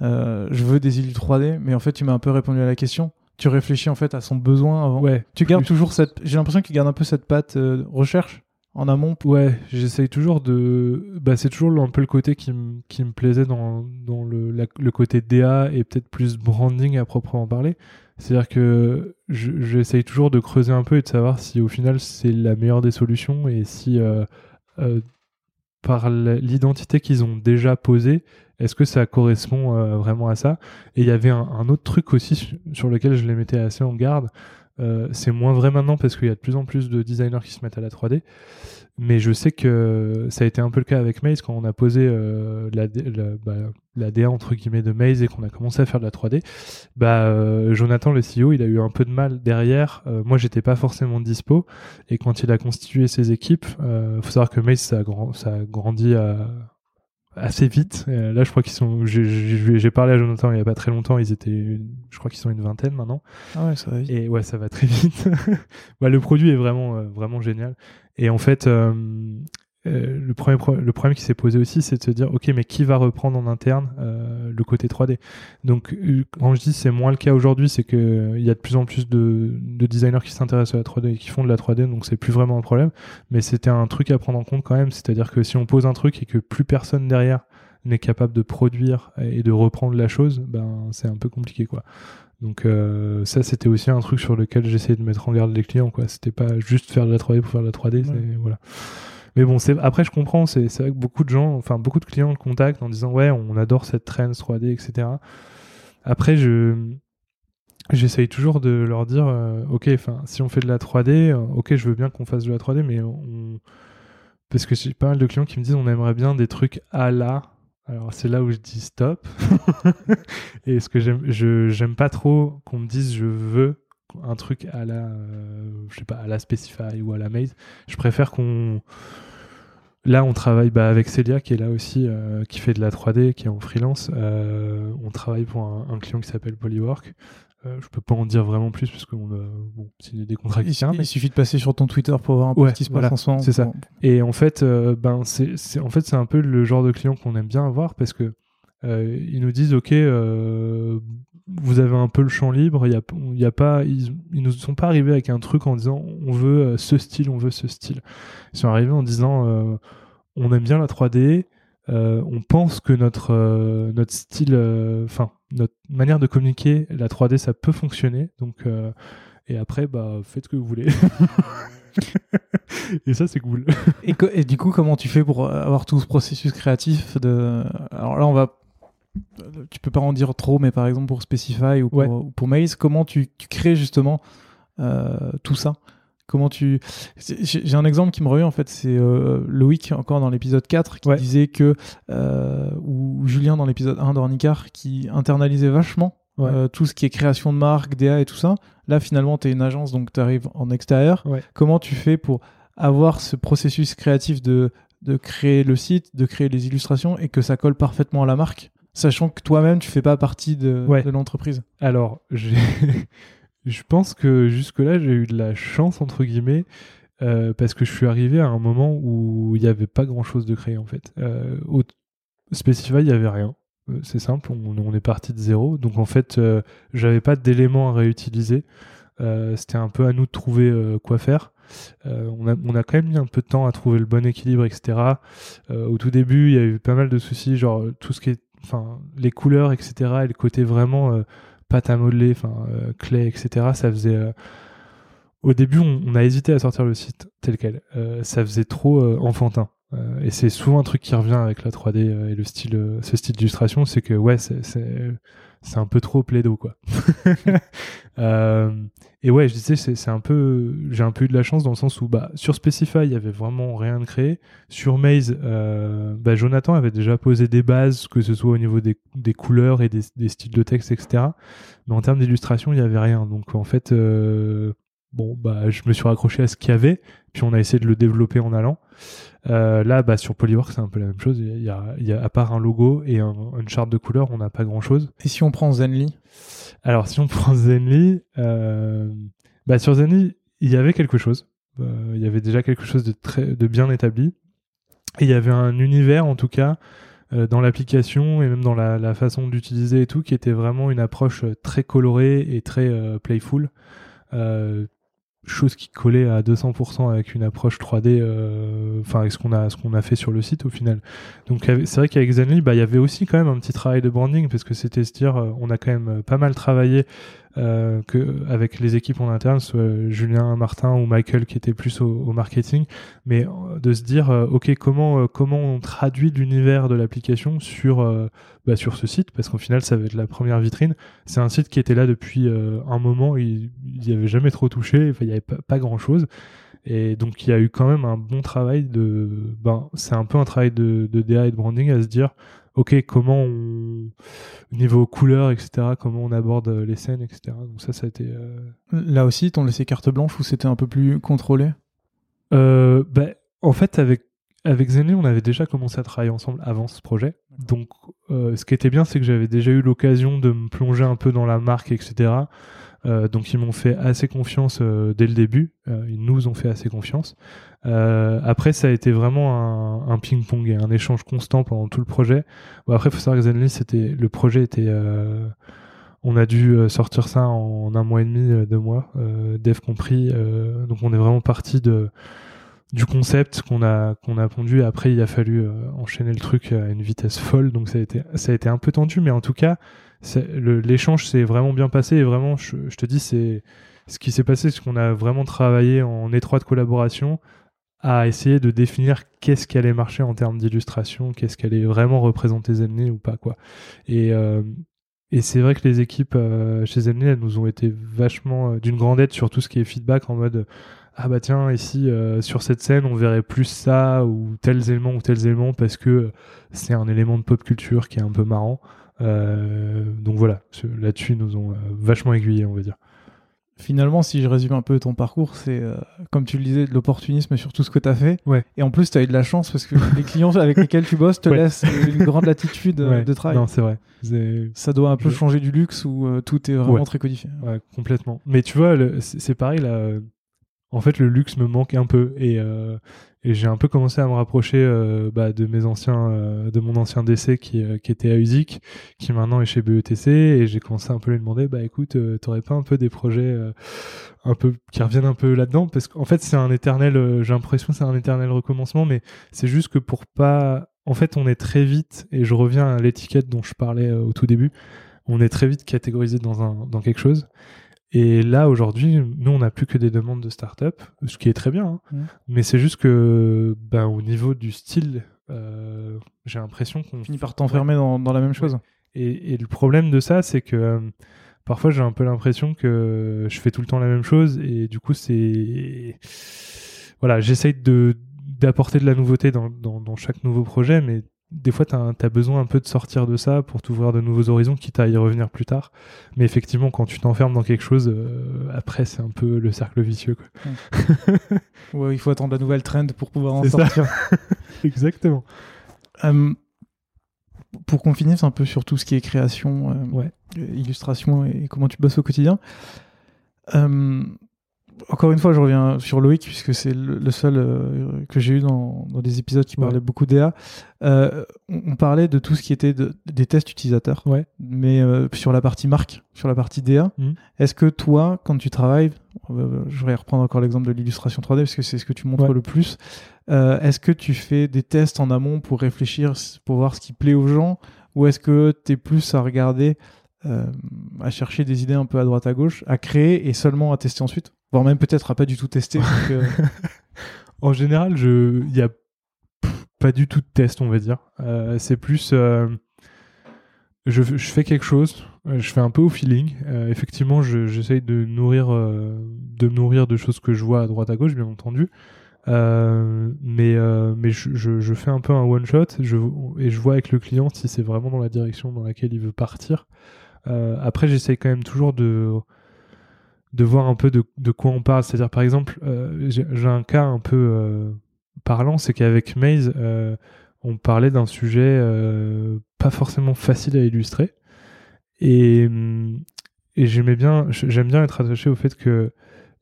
je veux des îles 3D, mais en fait, tu m'as un peu répondu à la question tu réfléchis en fait à son besoin avant. Ouais. Tu gardes toujours cette. J'ai l'impression qu'il garde un peu cette patte euh, recherche en amont. Ouais, j'essaye toujours de. Bah, c'est toujours un peu le côté qui, me plaisait dans, dans le, le côté DA et peut-être plus branding à proprement parler. C'est-à-dire que j'essaye toujours de creuser un peu et de savoir si au final c'est la meilleure des solutions et si euh, euh, par l'identité qu'ils ont déjà posée, est-ce que ça correspond euh, vraiment à ça? Et il y avait un, autre truc aussi sur lequel je les mettais assez en garde. Euh, c'est moins vrai maintenant parce qu'il y a de plus en plus de designers qui se mettent à la 3D. Mais je sais que ça a été un peu le cas avec Maze quand on a posé euh, la, bah, la, DA entre guillemets de Maze et qu'on a commencé à faire de la 3D. Bah, Jonathan, le CEO, il a eu un peu de mal derrière. moi, j'étais pas forcément dispo. Et quand il a constitué ses équipes, il faut savoir que Maze, ça a, grand, ça a grandi à assez vite. Euh, là, je crois qu'ils sont. J'ai parlé à Jonathan il y a pas très longtemps. Ils étaient, je crois qu'ils sont une vingtaine maintenant. Ah ouais, ça va vite. Et ouais, ça va très vite. bah, le produit est vraiment, euh, vraiment génial. Et en fait, euh, le, premier le problème qui s'est posé aussi, c'est de se dire, ok, mais qui va reprendre en interne euh, le côté 3D Donc, euh, quand je dis c'est moins le cas aujourd'hui, c'est qu'il y a de plus en plus de, de designers qui s'intéressent à la 3D et qui font de la 3D, donc c'est plus vraiment un problème. Mais c'était un truc à prendre en compte quand même, c'est-à-dire que si on pose un truc et que plus personne derrière n'est capable de produire et de reprendre la chose, ben c'est un peu compliqué quoi. Donc euh, ça c'était aussi un truc sur lequel j'essayais de mettre en garde les clients quoi. C'était pas juste faire de la 3D pour faire de la 3D, c'est voilà. Mais bon, c'est après je comprends, c'est vrai que beaucoup de gens, enfin beaucoup de clients le contactent en disant ouais, on adore cette trend 3D, etc. Après, je j'essaye toujours de leur dire euh, ok, enfin si on fait de la 3D, euh, ok, je veux bien qu'on fasse de la 3D, mais parce que j'ai pas mal de clients qui me disent on aimerait bien des trucs à la alors c'est là où je dis stop. et ce que j'aime, je j'aime pas trop qu'on me dise je veux un truc à la, euh, je sais pas, à la Specify ou à la Maze. Je préfère qu'on Là, on travaille bah, avec Celia, qui est là aussi, euh, qui fait de la 3D, qui est en freelance. Euh, on travaille pour un, client qui s'appelle Polywork. Euh, je peux pas en dire vraiment plus parce a bon, c'est des contrats il, il suffit de passer sur ton Twitter pour voir un peu ce qui se passe en ce moment. C'est ça. Et en fait, ben c'est en fait c'est un peu le genre de client qu'on aime bien avoir parce que ils nous disent, ok, vous avez un peu le champ libre. Y a, pas, ils, ils nous sont pas arrivés avec un truc en disant, on veut euh, ce style, on veut ce style. Ils sont arrivés en disant, euh, on aime bien la 3D. euh, on pense que notre notre style, enfin notre manière de communiquer, la 3D, ça peut fonctionner. Donc et après, bah faites ce que vous voulez. et ça, c'est cool. Et, et du coup, comment tu fais pour avoir tout ce processus créatif de... Alors là, on va... Tu peux pas en dire trop, mais par exemple pour Specify ou pour, Ouais. ou pour Maze, comment tu, tu crées justement euh, tout ça? Comment tu... J'ai un exemple qui me revient en fait, c'est euh, Loïc, encore dans l'épisode 4, qui Ouais. disait que... euh, ou Julien dans l'épisode 1 d'Ornicar, qui internalisait vachement Ouais. euh, tout ce qui est création de marque, DA et tout ça. Là, finalement, tu es une agence, donc tu arrives en extérieur. Comment tu fais pour avoir ce processus créatif de, de créer le site, de créer les illustrations et que ça colle parfaitement à la marque, sachant que toi-même, tu fais pas partie de, Ouais. de l'entreprise Alors, je pense que jusque-là, j'ai eu de la chance, entre guillemets, euh, parce que je suis arrivé à un moment où il n'y avait pas grand-chose de créé, en fait. Euh, au Specify, il n'y avait rien. Euh, C'est simple, on, on est parti de zéro. Donc, en fait, euh, j'avais pas d'éléments à réutiliser. Euh, C'était un peu à nous de trouver quoi faire. Euh, on, a, on a quand même mis un peu de temps à trouver le bon équilibre, etc. Euh, au tout début, il y a eu pas mal de soucis, genre tout ce qui est, enfin, les couleurs, etc. Et le côté vraiment euh, pâte à modeler, enfin, euh, clé, etc. Ça faisait. euh, Au début, on, on a hésité à sortir le site tel quel. Ça faisait trop enfantin. Et c'est souvent un truc qui revient avec la 3D euh, et le style, ce style d'illustration, c'est que ouais, c'est c'est un peu trop plaido quoi. Euh, et ouais, je disais, c'est c'est un peu, j'ai un peu eu de la chance dans le sens où bah sur Specify, il y avait vraiment rien de créé. Sur Maze, euh, bah, Jonathan avait déjà posé des bases, que ce soit au niveau des, des couleurs et des, des styles de texte, etc. Mais en termes d'illustration, il y avait rien. Donc en fait, euh, bon bah je me suis raccroché à ce qu'il y avait, puis on a essayé de le développer en allant. Euh, là, bah, sur Polywork, c'est un peu la même chose. Il y a, il y a, à part un logo et un, une charte de couleurs, on n'a pas grand chose. Et si on prend Zenly? Alors, si on prend Zenly, euh, bah, sur Zenly, il y avait quelque chose. Euh, il y avait déjà quelque chose de, très, de bien établi. Et il y avait un univers, en tout cas, dans l'application et même dans la, la façon d'utiliser et tout, qui était vraiment une approche très colorée et très playful. Euh, chose qui collait à 200% avec une approche 3D, euh, enfin avec ce qu'on a, ce qu'on a fait sur le site au final. Donc c'est vrai qu'avec Zenly, bah, il y avait aussi quand même un petit travail de branding parce que c'était se dire, euh, on a quand même pas mal travaillé euh, que avec les équipes en interne, soit Julien, Martin ou Michael qui étaient plus au, marketing, mais euh, de se dire, euh, ok, comment comment on traduit l'univers de l'application sur bah, sur ce site? Parce qu'au final, ça va être la première vitrine. C'est un site qui était là depuis un moment, il n'y avait jamais trop touché, il n'y avait pas, pas grand chose. Et donc il y a eu quand même un bon travail de, ben c'est un peu un travail de, de DA et de branding à se dire, ok comment on, niveau couleur etc, comment on aborde euh, les scènes etc. Donc ça ça a été, euh, Là aussi, t'ont laissé carte blanche ou c'était un peu plus contrôlé? Euh, bah, en fait, avec, avec Zenly, on avait déjà commencé à travailler ensemble avant ce projet. Donc, euh, ce qui était bien, c'est que j'avais déjà eu l'occasion de me plonger un peu dans la marque, etc. Euh, donc, ils m'ont fait assez confiance euh, dès le début. Euh, ils nous ont fait assez confiance. Après, ça a été vraiment un, ping-pong et un échange constant pendant tout le projet. Après, il faut savoir que Zenly, c'était, le projet était. on a dû sortir ça en un mois et demi, deux mois, dev compris. donc, on est vraiment parti de du concept qu'on a qu'on a pondu. Après, il a fallu enchaîner le truc à une vitesse folle, donc ça a été ça a été un peu tendu, mais en tout cas, l'échange s'est vraiment bien passé et vraiment, je, te dis, c'est ce qui s'est passé, c'est qu'on a vraiment travaillé en étroite collaboration à essayer de définir qu'est-ce qui allait marcher en termes d'illustration, qu'est-ce qui allait vraiment représenter Zenly ou pas quoi. Et euh, et c'est vrai que les équipes euh, chez Zenly, elles nous ont été vachement euh, d'une grande aide sur tout ce qui est feedback en mode ah bah tiens ici sur cette scène on verrait plus ça ou tels éléments ou tels éléments parce que c'est un élément de pop culture qui est un peu marrant. Euh, donc voilà, là-dessus nous ont euh, vachement aiguillés on va dire. Finalement, si je résume un peu ton parcours, c'est, euh, comme tu le disais, de l'opportunisme sur tout ce que tu as fait. Ouais. Et en plus, tu as eu de la chance parce que les clients avec lesquels tu bosses te Ouais. laissent une grande latitude Ouais. de travail. Non c'est vrai. Ça doit un peu changer du luxe où euh, tout est vraiment très codifié. Ouais, complètement. Mais tu vois, c'est pareil là. En fait, le luxe me manque un peu et, euh, j'ai un peu commencé à me rapprocher euh, bah, de mes anciens, euh, de mon ancien DC qui, était à USIC, qui maintenant est chez BETC et j'ai commencé un peu à lui demander, bah écoute, t'aurais pas un peu des projets un peu qui reviennent un peu là-dedans? Parce qu'en fait c'est un éternel, j'ai l'impression c'est un éternel recommencement, mais c'est juste que pour pas, en fait, on est très vite et je reviens à l'étiquette dont je parlais au tout début, on est très vite catégorisé dans un dans quelque chose. Et là, aujourd'hui, nous, on n'a plus que des demandes de start-up, ce qui est très bien. hein. Mais c'est juste que, ben, au niveau du style, euh, j'ai l'impression qu'on Fini par t'enfermer dans, dans la même chose. et, et le problème de ça, c'est que euh, parfois j'ai un peu l'impression que je fais tout le temps la même chose et du coup c'est voilà, j'essaye de d'apporter de la nouveauté dans, dans, dans chaque nouveau projet, mais des fois, tu as, besoin un peu de sortir de ça pour t'ouvrir de nouveaux horizons, quitte à y revenir plus tard. Mais effectivement, quand tu t'enfermes dans quelque chose, euh, après, c'est un peu le cercle vicieux. Quoi. Ouais, il faut attendre la nouvelle trend pour pouvoir en sortir. Exactement. Euh, pour qu'on finisse un peu sur tout ce qui est création, euh, Ouais. euh, illustration et comment tu bosses au quotidien. Encore une fois, je reviens sur Loïc, puisque c'est le, le seul euh, que j'ai eu dans, dans des épisodes qui Ouais. parlaient beaucoup d'EA. Euh, on, on parlait de tout ce qui était de- des tests utilisateurs, Ouais. mais euh, sur la partie marque, sur la partie DA, Mhm. est-ce que toi, quand tu travailles, je vais reprendre encore l'exemple de l'illustration 3D, parce que c'est ce que tu montres Ouais. le plus, est-ce que tu fais des tests en amont pour réfléchir, pour voir ce qui plaît aux gens, ou est-ce que tu es plus à regarder, euh, à chercher des idées un peu à droite à gauche, à créer et seulement à tester ensuite? Voire même peut-être à pas du tout tester. En général, je, il y a pff, pas du tout de test, on va dire. Euh, c'est plus, euh, je, je fais quelque chose, euh, je fais un peu au feeling. Effectivement, je- j'essaye de nourrir, de me nourrir de choses que je vois à droite à gauche, bien entendu. Mais mais je, je, fais un peu un one shot je, et je vois avec le client si c'est vraiment dans la direction dans laquelle il veut partir. Après, j'essaye quand même toujours de de voir un peu de, quoi on parle. C'est-à-dire, par exemple, euh, j'ai un cas un peu euh, parlant, c'est qu'avec Maze, euh, on parlait d'un sujet pas forcément facile à illustrer. Et, j'aime bien être attaché au fait que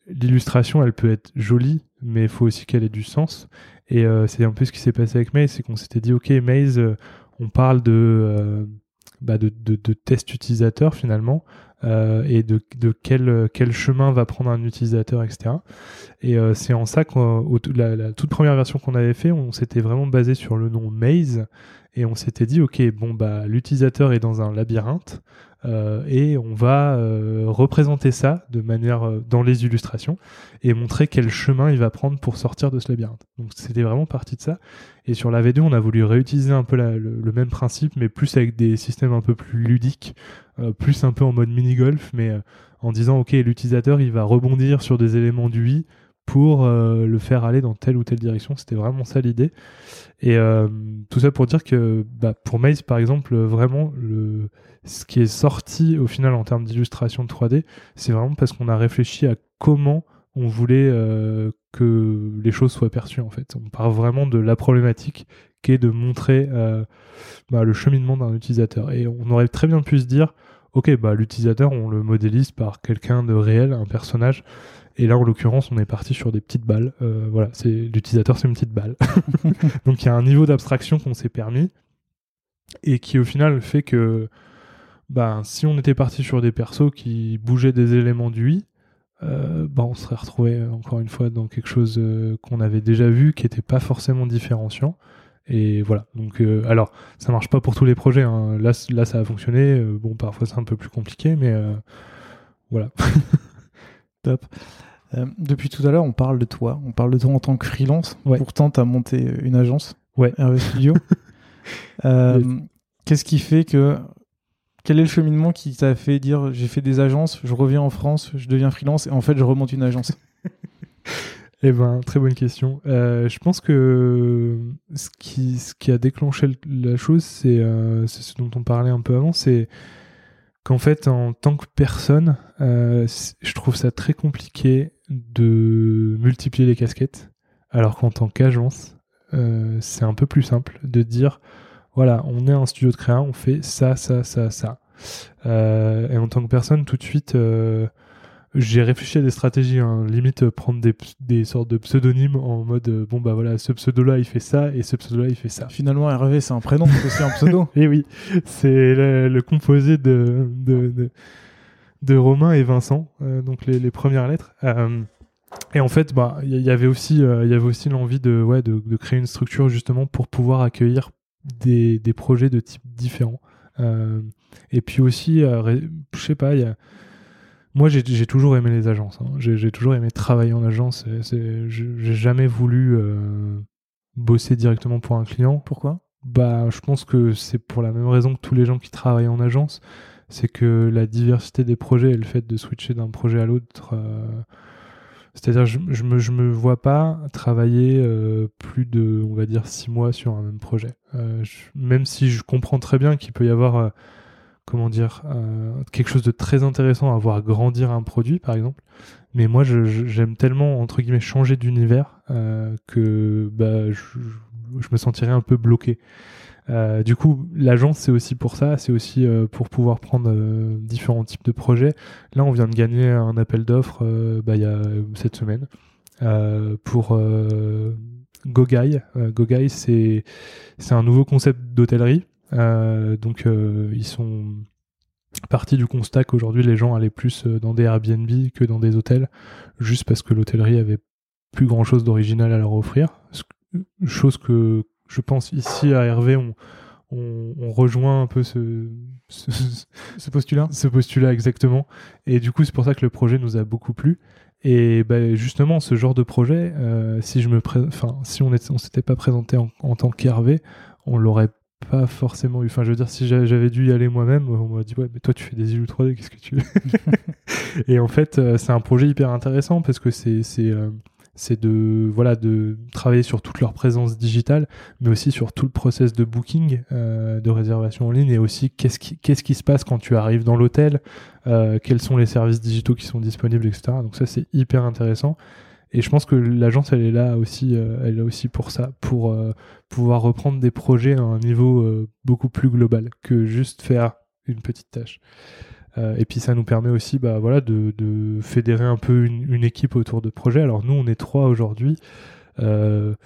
l'illustration, elle peut être jolie, mais il faut aussi qu'elle ait du sens. Et c'est un peu ce qui s'est passé avec Maze, c'est qu'on s'était dit, ok, Maze, on parle de, bah de, de, de test utilisateur finalement, euh, et de, quel, chemin va prendre un utilisateur, etc. Et euh, c'est en ça que la, la toute première version qu'on avait fait, on s'était vraiment basé sur le nom Maze, et on s'était dit, ok, bon bah l'utilisateur est dans un labyrinthe, euh, et on va représenter ça de manière dans les illustrations et montrer quel chemin il va prendre pour sortir de ce labyrinthe. Donc c'était vraiment parti de ça. Et sur la V2, on a voulu réutiliser un peu le, même principe, mais plus avec des systèmes un peu plus ludiques, plus un peu en mode mini-golf, mais euh, en disant, ok, l'utilisateur, il va rebondir sur des éléments du i pour euh, le faire aller dans telle ou telle direction. C'était vraiment ça l'idée. Et euh, tout ça pour dire que bah, pour Maze, par exemple, euh, vraiment, ce qui est sorti au final en termes d'illustration de 3D, c'est vraiment parce qu'on a réfléchi à comment on voulait euh, que les choses soient perçues en fait. On part vraiment de la problématique qui est de montrer euh, bah, le cheminement d'un utilisateur. Et on aurait très bien pu se dire, ok, bah, l'utilisateur, on le modélise par quelqu'un de réel, un personnage. Et là, en l'occurrence, on est parti sur des petites balles. Euh, voilà, c'est l'utilisateur, c'est une petite balle. Donc il y a un niveau d'abstraction qu'on s'est permis et qui au final fait que ben, si on était parti sur des persos qui bougeaient des éléments du i, euh, ben, on serait retrouvé encore une fois dans quelque chose euh, qu'on avait déjà vu qui n'était pas forcément différenciant. Et voilà. Donc, euh, alors, ça marche pas pour tous les projets. hein. Là, là, ça a fonctionné. Euh, bon, parfois c'est un peu plus compliqué, mais euh, voilà. Top. Euh, depuis tout à l'heure, on parle de toi. On parle de toi en tant que freelance. Ouais. Pourtant, tu as monté une agence, Ouais. RV Studio. Qu'est-ce qui fait que. Quel est le cheminement qui t'a fait dire j'ai fait des agences, je reviens en France, je deviens freelance et en fait je remonte une agence? Eh ben, très bonne question. Euh, je pense que ce qui, ce qui a déclenché le- la chose, c'est euh, c'est ce dont on parlait un peu avant, c'est qu'en fait, en tant que personne, euh, je trouve ça très compliqué de multiplier les casquettes, alors qu'en tant qu'agence, euh, c'est un peu plus simple de dire, voilà, on est un studio de créa, on fait ça, ça, ça, ça. Euh, et en tant que personne, tout de suite... euh, j'ai réfléchi à des stratégies, hein. limite prendre des, des, sortes de pseudonymes en mode bon bah voilà, ce pseudo-là il fait ça et ce pseudo-là il fait ça. Finalement, Hervé c'est un prénom, c'est aussi un pseudo. et oui, c'est le, composé de, de, de, Romain et Vincent, donc les, les, premières lettres. et en fait, bah il y, avait aussi il y avait aussi l'envie de ouais de, de, créer une structure justement pour pouvoir accueillir des, des projets de type différents. et puis aussi, je sais pas, il y a moi, j'ai toujours aimé les agences. Hein. J'ai toujours aimé travailler en agence. J'ai jamais voulu euh, bosser directement pour un client. Pourquoi? Bah, je pense que c'est pour la même raison que tous les gens qui travaillent en agence. C'est que la diversité des projets et le fait de switcher d'un projet à l'autre. Euh, c'est-à-dire, je, je, me, je me vois pas travailler euh, plus de, on va dire, six mois sur un même projet. même si je comprends très bien qu'il peut y avoir comment dire, euh, quelque chose de très intéressant à voir grandir un produit, par exemple. Mais moi, j'aime tellement, entre guillemets, changer d'univers euh, que bah, je, me sentirais un peu bloqué. Euh, du coup, l'agence, c'est aussi pour ça, c'est aussi pour pouvoir prendre différents types de projets. Là, on vient de gagner un appel d'offres bah, il y a cette semaine pour Gogai. Gogai, c'est un nouveau concept d'hôtellerie donc euh, ils sont partis du constat qu'aujourd'hui les gens allaient plus euh, dans des Airbnb que dans des hôtels, juste parce que l'hôtellerie avait plus grand chose d'original à leur offrir. Chose que je pense ici à Hervé, on, on, rejoint un peu ce, ce, postulat. Ce postulat exactement. Et du coup, c'est pour ça que le projet nous a beaucoup plu. Et bah, justement, ce genre de projet, si je me, enfin, si on ne on s'était pas présenté en, en tant qu'Hervé, on l'aurait pas forcément eu. Enfin, je veux dire, si j'avais dû y aller moi-même, on m'a dit ouais, mais toi tu fais des îles 3D, qu'est-ce que tu veux Et en fait, euh, c'est un projet hyper intéressant parce que c'est c'est euh, c'est de voilà de travailler sur toute leur présence digitale, mais aussi sur tout le process de booking, euh, de réservation en ligne, et aussi qu'est-ce qui qu'est-ce qui se passe quand tu arrives dans l'hôtel, quels sont les services digitaux qui sont disponibles, etc. Donc ça c'est hyper intéressant. Et je pense que l'agence, elle est là aussi, euh, elle est aussi pour ça, pour euh, pouvoir reprendre des projets à un niveau euh, beaucoup plus global que juste faire une petite tâche. et puis ça nous permet aussi, bah voilà, de, de fédérer un peu une, équipe autour de projets. Alors nous, on est trois aujourd'hui. on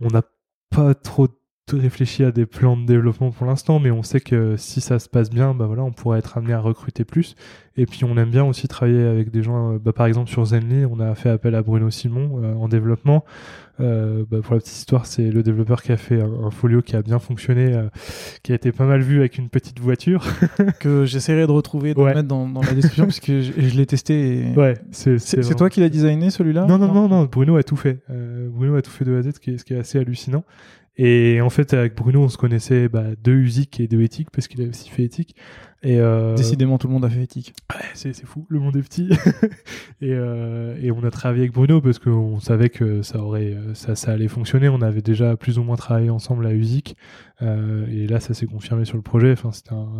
n'a pas trop réfléchi à des plans de développement pour l'instant, mais on sait que si ça se passe bien, bah voilà, on pourrait être amené à recruter plus. Et puis on aime bien aussi travailler avec des gens, euh, bah par exemple sur Zenly, on a fait appel à Bruno Simon euh, en développement. Euh, bah pour la petite histoire, c'est le développeur qui a fait un, folio qui a bien fonctionné, qui a été pas mal vu avec une petite voiture. que j'essaierai de retrouver, de mettre dans, dans, la description, parce que je, je l'ai testé. Et... Ouais, c'est toi qui l'as designé celui-là? Non, non, non, non, Bruno a tout fait. Bruno a tout fait de A à Z, ce qui est, ce qui est assez hallucinant. Et en fait, avec Bruno, on se connaissait bah, de et de Éthique, parce qu'il a aussi fait Éthique. Et euh... Décidément, tout le monde a fait Éthique. Ouais, c'est, fou, le monde est petit. et, euh, et on a travaillé avec Bruno parce qu'on savait que ça, aurait, ça, ça allait fonctionner. On avait déjà plus ou moins travaillé ensemble à Usic. Euh, et là, ça s'est confirmé sur le projet. Enfin,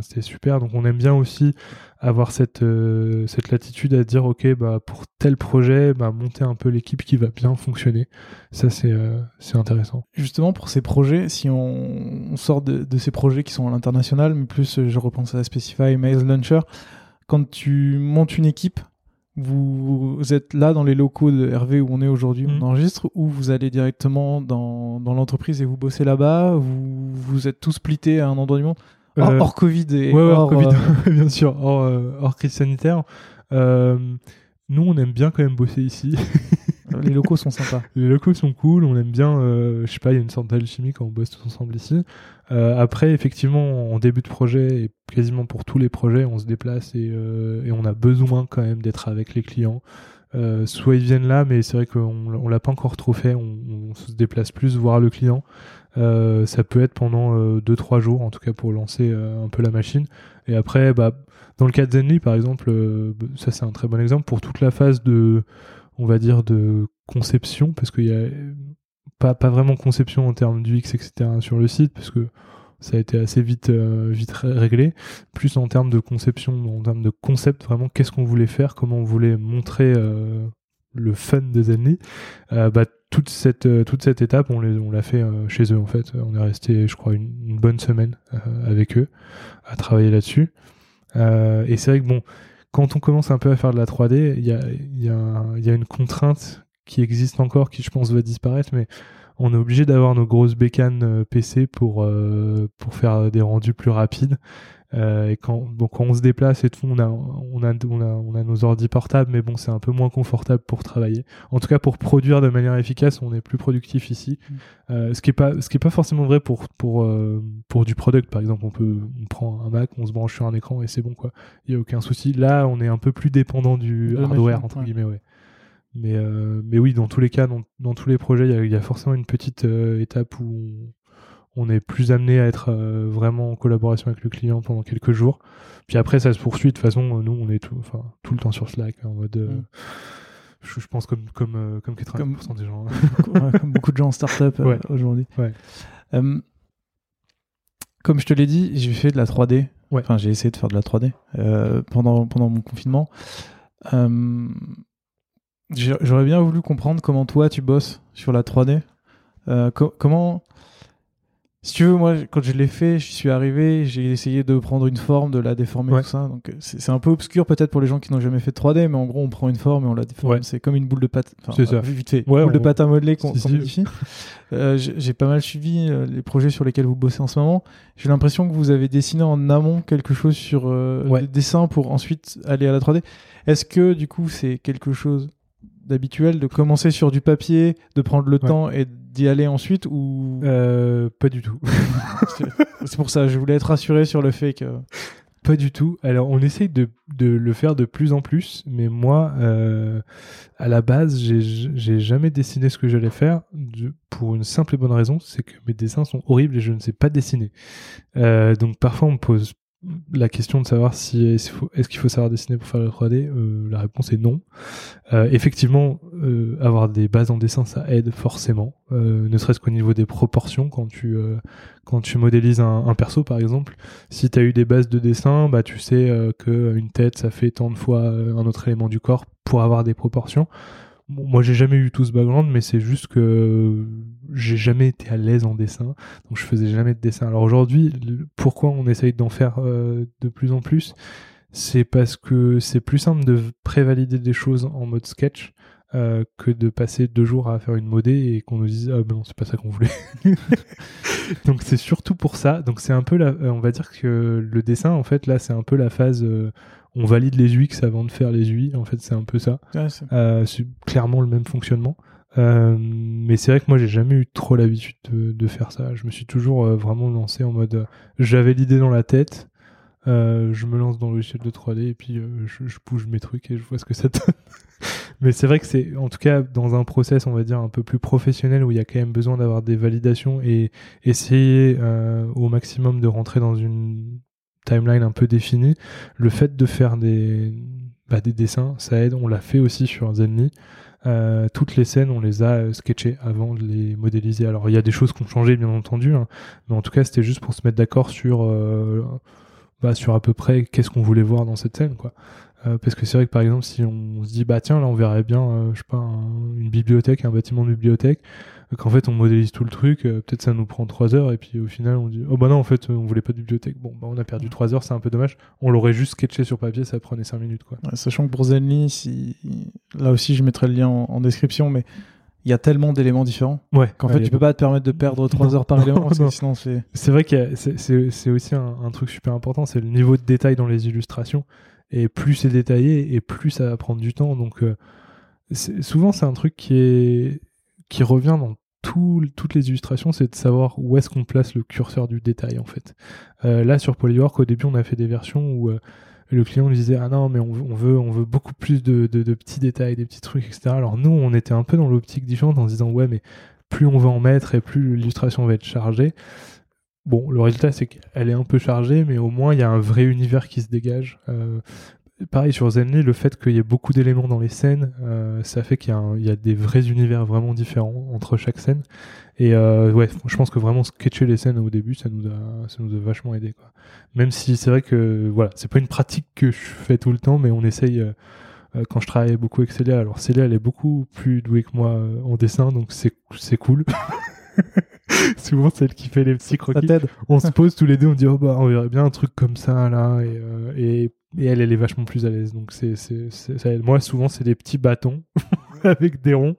c'était, super. Donc, on aime bien aussi avoir cette, euh, cette latitude à dire, OK, bah, pour tel projet, bah, monter un peu l'équipe qui va bien fonctionner. Ça, c'est, euh, c'est intéressant. Justement, pour ces projets, si on, on sort de, de, ces projets qui sont à l'international, mais plus, je repense à Specify, Maze Launcher, quand tu montes une équipe, vous, êtes là dans les locaux de Hervé où on est aujourd'hui, on mmh. enregistre, ou vous allez directement dans, dans l'entreprise et vous bossez là-bas, vous, vous êtes tous splittés à un endroit du monde? Euh, hors, Covid et hors, Covid, euh, bien sûr, hors, euh, hors crise sanitaire. nous, on aime bien quand même bosser ici. les locaux sont sympas. Les locaux sont cool, on aime bien, je sais pas, il y a une sorte d'alchimie quand on bosse tous ensemble ici. Après, effectivement, en début de projet, et quasiment pour tous les projets, on se déplace et, et on a besoin quand même d'être avec les clients. Euh, soit ils viennent là, mais c'est vrai qu'on on l'a pas encore trop fait. On, se déplace plus voir le client. Euh, ça peut être pendant 2-3 euh, jours, en tout cas pour lancer euh, un peu la machine. Et après, bah, dans le cas de Zenly, par exemple, ça c'est un très bon exemple pour toute la phase de, on va dire, de conception, parce qu'il y a pas, vraiment conception en termes du X, etc. sur le site, parce que ça a été assez vite, vite réglé. Plus en termes de conception, en termes de concept, vraiment, qu'est-ce qu'on voulait faire, comment on voulait montrer le fun de Zenly. bah, toute cette euh, toute cette étape, on l'a fait euh, chez eux en fait. On est resté, je crois, une, bonne semaine euh, avec eux à travailler là-dessus. et c'est vrai que bon, quand on commence un peu à faire de la 3D, il y a, y, a, y a une contrainte qui existe encore, qui je pense va disparaître, mais on est obligé d'avoir nos grosses bécanes PC pour, pour faire des rendus plus rapides. Euh, et quand, quand on se déplace et tout, on a, on a, on a, on a nos ordi portables, mais bon, c'est un peu moins confortable pour travailler. En tout cas, pour produire de manière efficace, on est plus productif ici. Mm. Euh, ce qui est pas, ce qui est pas forcément vrai pour pour euh, pour du product. Par exemple, on peut, on prend un Mac, on se branche sur un écran et c'est bon quoi. Il y a aucun souci. Là, on est un peu plus dépendant du hardware entre guillemets, ouais. Mais, euh, mais oui, dans tous les cas, dans, dans tous les projets, il y a, y a, forcément une petite euh, étape où on, on est plus amené à être euh, vraiment en collaboration avec le client pendant quelques jours. Puis après, ça se poursuit. De toute façon, nous, on est tout, enfin, tout le temps sur Slack, en mode. Euh, mm. je, pense comme, comme, euh, comme 80% des gens. Hein. comme beaucoup de gens en startup aujourd'hui. comme je te l'ai dit, j'ai fait de la 3D. Enfin, j'ai essayé de faire de la 3D pendant, pendant mon confinement. J'aurais bien voulu comprendre comment toi tu bosses sur la 3D. comment si tu veux, moi, quand je l'ai fait, je suis arrivé, j'ai essayé de prendre une forme, de la déformer, tout ça. Donc, c'est un peu obscur peut-être pour les gens qui n'ont jamais fait de 3D, mais en gros, on prend une forme et on la déforme. C'est comme une boule de pâte. Enfin, c'est ça. Vite fait. boule de pâte à modeler qu'on modifie. Euh, j'ai pas mal suivi euh, les projets sur lesquels vous bossez en ce moment. J'ai l'impression que vous avez dessiné en amont quelque chose sur euh, des dessins pour ensuite aller à la 3D. Est-ce que, du coup, c'est quelque chose d'habituel de commencer sur du papier, de prendre le temps et d'y aller ensuite ou euh, pas du tout. c'est pour ça, je voulais être rassuré sur le fait que pas du tout. Alors on essaye de, de le faire de plus en plus, mais moi, euh, à la base, j'ai jamais dessiné ce que j'allais faire pour une simple et bonne raison, c'est que mes dessins sont horribles et je ne sais pas dessiner. Euh, donc parfois on me pose la question de savoir si est-ce qu'il faut, savoir dessiner pour faire le 3D, euh, la réponse est non. Euh, effectivement, euh, avoir des bases en dessin, ça aide forcément, ne serait-ce qu'au niveau des proportions quand tu quand tu modélises un, perso par exemple. Si tu as eu des bases de dessin, bah tu sais que une tête ça fait tant de fois un autre élément du corps pour avoir des proportions moi j'ai jamais eu tout ce background, mais c'est juste que j'ai jamais été à l'aise en dessin, donc je faisais jamais de dessin. Alors aujourd'hui, pourquoi on essaye d'en faire euh, de plus en plus? C'est parce que c'est plus simple de prévalider des choses en mode sketch euh, que de passer deux jours à faire une modée et qu'on nous dise ah ben non c'est pas ça qu'on voulait. donc c'est surtout pour ça. Donc c'est un peu la, on va dire que le dessin en fait là c'est un peu la phase euh, on valide les UX avant de faire les UI. En fait, c'est un peu ça. Euh, c'est clairement le même fonctionnement. Euh, mais c'est vrai que moi, j'ai jamais eu trop l'habitude de, faire ça. Je me suis toujours euh, vraiment lancé en mode. J'avais l'idée dans la tête. je me lance dans le logiciel de 3D et puis je, bouge mes trucs et je vois ce que ça donne. mais c'est vrai que c'est, en tout cas, dans un process, on va dire, un peu plus professionnel où il y a quand même besoin d'avoir des validations et essayer au maximum de rentrer dans une timeline un peu définie, le fait de faire des, bah, des dessins, ça aide. On l'a fait aussi sur Zenly. Euh, toutes les scènes, on les a euh, sketchées avant de les modéliser. Alors il y a des choses qui ont changé, bien entendu, hein, mais en tout cas c'était juste pour se mettre d'accord sur, euh, bah, sur à peu près qu'est-ce qu'on voulait voir dans cette scène, quoi. parce que c'est vrai que par exemple, si on se dit bah tiens là on verrait bien, je sais pas, une bibliothèque, un bâtiment de bibliothèque, qu'en fait on modélise tout le truc, euh, peut-être ça nous prend 3 heures et puis au final on dit oh bah non en fait on voulait pas de bibliothèque. Bon bah on a perdu 3 heures, c'est un peu dommage. On l'aurait juste sketché sur papier, ça prenait 5 minutes quoi. sachant que pour Zenly, si... là aussi je mettrai le lien en, description, mais il y a tellement d'éléments différents ouais, qu'en fait tu peux pas te permettre de perdre 3 heures par élément parce que sinon c'est. C'est vrai que c'est aussi un, truc super important, c'est le niveau de détail dans les illustrations. Et plus c'est détaillé et plus ça va prendre du temps. Donc euh, souvent c'est un truc qui est qui revient dans toutes les illustrations, c'est de savoir où est-ce qu'on place le curseur du détail en fait. Euh, là sur Polywork, au début, on a fait des versions où euh, le client disait ah non mais on, veut on veut beaucoup plus de, petits détails, des petits trucs, etc. Alors nous, on était un peu dans l'optique différente en se disant ouais mais plus on va en mettre et plus l'illustration va être chargée. Bon, le résultat c'est qu'elle est un peu chargée, mais au moins il y a un vrai univers qui se dégage. Euh, pareil sur Zenly, le fait qu'il y ait beaucoup d'éléments dans les scènes, euh, ça fait qu'il y, a des vrais univers vraiment différents entre chaque scène. Et euh, ouais, je pense que vraiment sketcher les scènes au début, ça nous a, ça nous a vachement aidé. Même si c'est vrai que voilà, c'est pas une pratique que je fais tout le temps, mais on essaye. Euh, quand je travaille beaucoup avec Célia, alors Célia elle est beaucoup plus douée que moi en dessin, donc c'est cool. souvent celle qui fait les petits croquis. On se pose tous les deux, on dit oh bah on verrait bien un truc comme ça là et, euh, et, et elle elle est vachement plus à l'aise donc c'est ça aide. Moi souvent c'est des petits bâtons avec des ronds.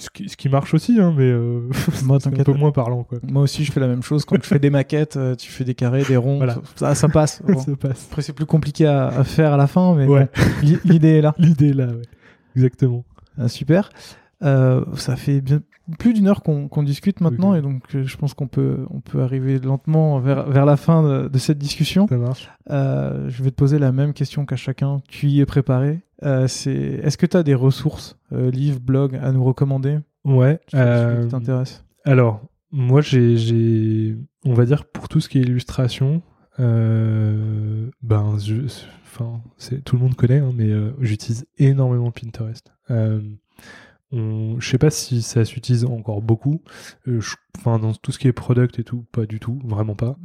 Ce qui, ce qui marche aussi, hein, mais euh, Moi, c'est un peu moins parlant. Quoi. Moi aussi, je fais la même chose. Quand je fais des maquettes, euh, tu fais des carrés, des ronds. Voilà. Ça, ça passe. Bon. Ça passe. Après, c'est plus compliqué à, à faire à la fin, mais Ouais. l'idée est là. L'idée est là, ouais. Exactement. Ah, super. Euh, ça fait bien plus d'une heure qu'on discute maintenant, et donc euh, je pense qu'on peut, on peut arriver lentement vers, vers la fin de, de cette discussion. Ça marche. Euh, je vais te poser la même question qu'à chacun. Tu y es préparé? Euh, est-ce que tu as des ressources, euh, livres, blogs à nous recommander? Ouais. qui t'intéresse alors, moi, j'ai, on va dire pour tout ce qui est illustration, euh, ben, je, enfin, c'est tout le monde connaît, hein, mais euh, j'utilise énormément Pinterest. Euh, on, je sais pas si ça s'utilise encore beaucoup. Euh, Enfin, dans tout ce qui est product et tout, pas du tout, vraiment pas.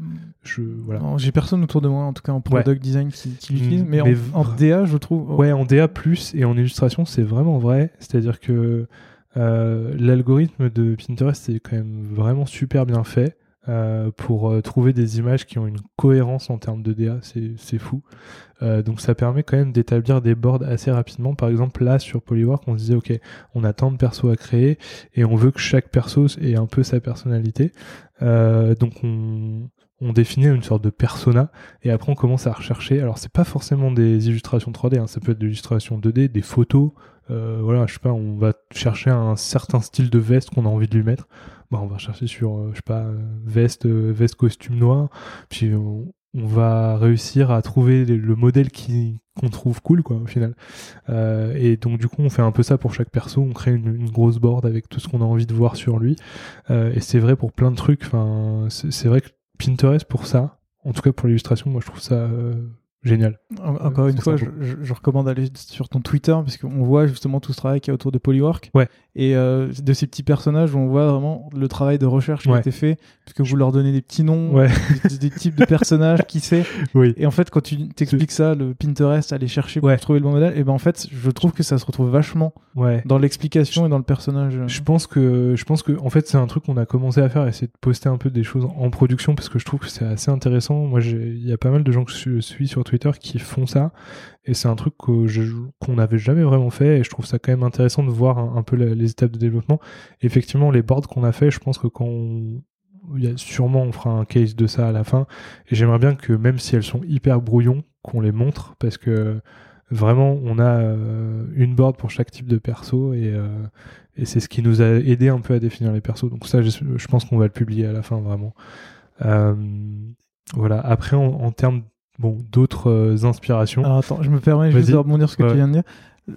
Je, voilà. Non, J'ai personne autour de moi, en tout cas en product design, qui, qui l'utilise, Mm, mais, mais en, DA, je trouve. Ouais, en DA+, et en illustration, c'est vraiment vrai. C'est-à-dire que euh, l'algorithme de Pinterest est quand même vraiment super bien fait euh, pour euh, trouver des images qui ont une cohérence en termes de DA. C'est fou. Euh, donc ça permet quand même d'établir des boards assez rapidement. Par exemple, là, sur Polywork, on se disait, OK, on a tant de persos à créer, et on veut que chaque perso ait un peu sa personnalité. Donc on... Définit une sorte de persona et après on commence à rechercher. Alors c'est pas forcément des illustrations 3D, hein, ça peut être de l'illustration 2D, des photos. Voilà, je sais pas, on va chercher un certain style de veste qu'on a envie de lui mettre. Bah, on va chercher sur, euh, je sais pas, euh, veste, euh, veste costume noir. Puis on, va réussir à trouver le le modèle qui qu'on trouve cool quoi au final. Et donc du coup on fait un peu ça pour chaque perso. On crée une, grosse board avec tout ce qu'on a envie de voir sur lui. Et c'est vrai pour plein de trucs. Enfin, c'est vrai que Pinterest pour ça, en tout cas pour l'illustration, moi je trouve ça génial. En- Encore Euh, une fois, je, recommande d'aller sur ton Twitter parce qu'on voit justement tout ce travail qu'il y a autour de Polywork. Ouais. Et euh, de ces petits personnages, on voit vraiment le travail de recherche qui a été fait, puisque vous leur donnez des petits noms, Ouais. des, des types de personnages, qui sait. Oui. Et en fait, quand tu t'expliques ça, le Pinterest, aller chercher pour Ouais. trouver le bon modèle, et ben en fait, je trouve que ça se retrouve vachement Ouais. dans l'explication et dans le personnage. Je pense que je pense que en fait c'est un truc qu'on a commencé à faire, essayer de poster un peu des choses en production parce que je trouve que c'est assez intéressant. Moi, j'ai- il y a pas mal de gens que je suis sur Twitter qui font ça et c'est un truc qu'on n'avait jamais vraiment fait et je trouve ça quand même intéressant de voir un, peu les étapes de développement. Effectivement, les boards qu'on a fait, je pense que quand il y a sûrement on fera un case de ça à la fin et j'aimerais bien que même si elles sont hyper brouillons, qu'on les montre parce que vraiment on a euh, une board pour chaque type de perso et euh, et c'est ce qui nous a aidé un peu à définir les persos. Donc ça, je, je pense qu'on va le publier à la fin, vraiment. Euh, voilà. Après, en, en termes bon, d'autres euh, inspirations, Alors attends, je me permets juste de rebondir sur ce que Ouais. tu viens de dire.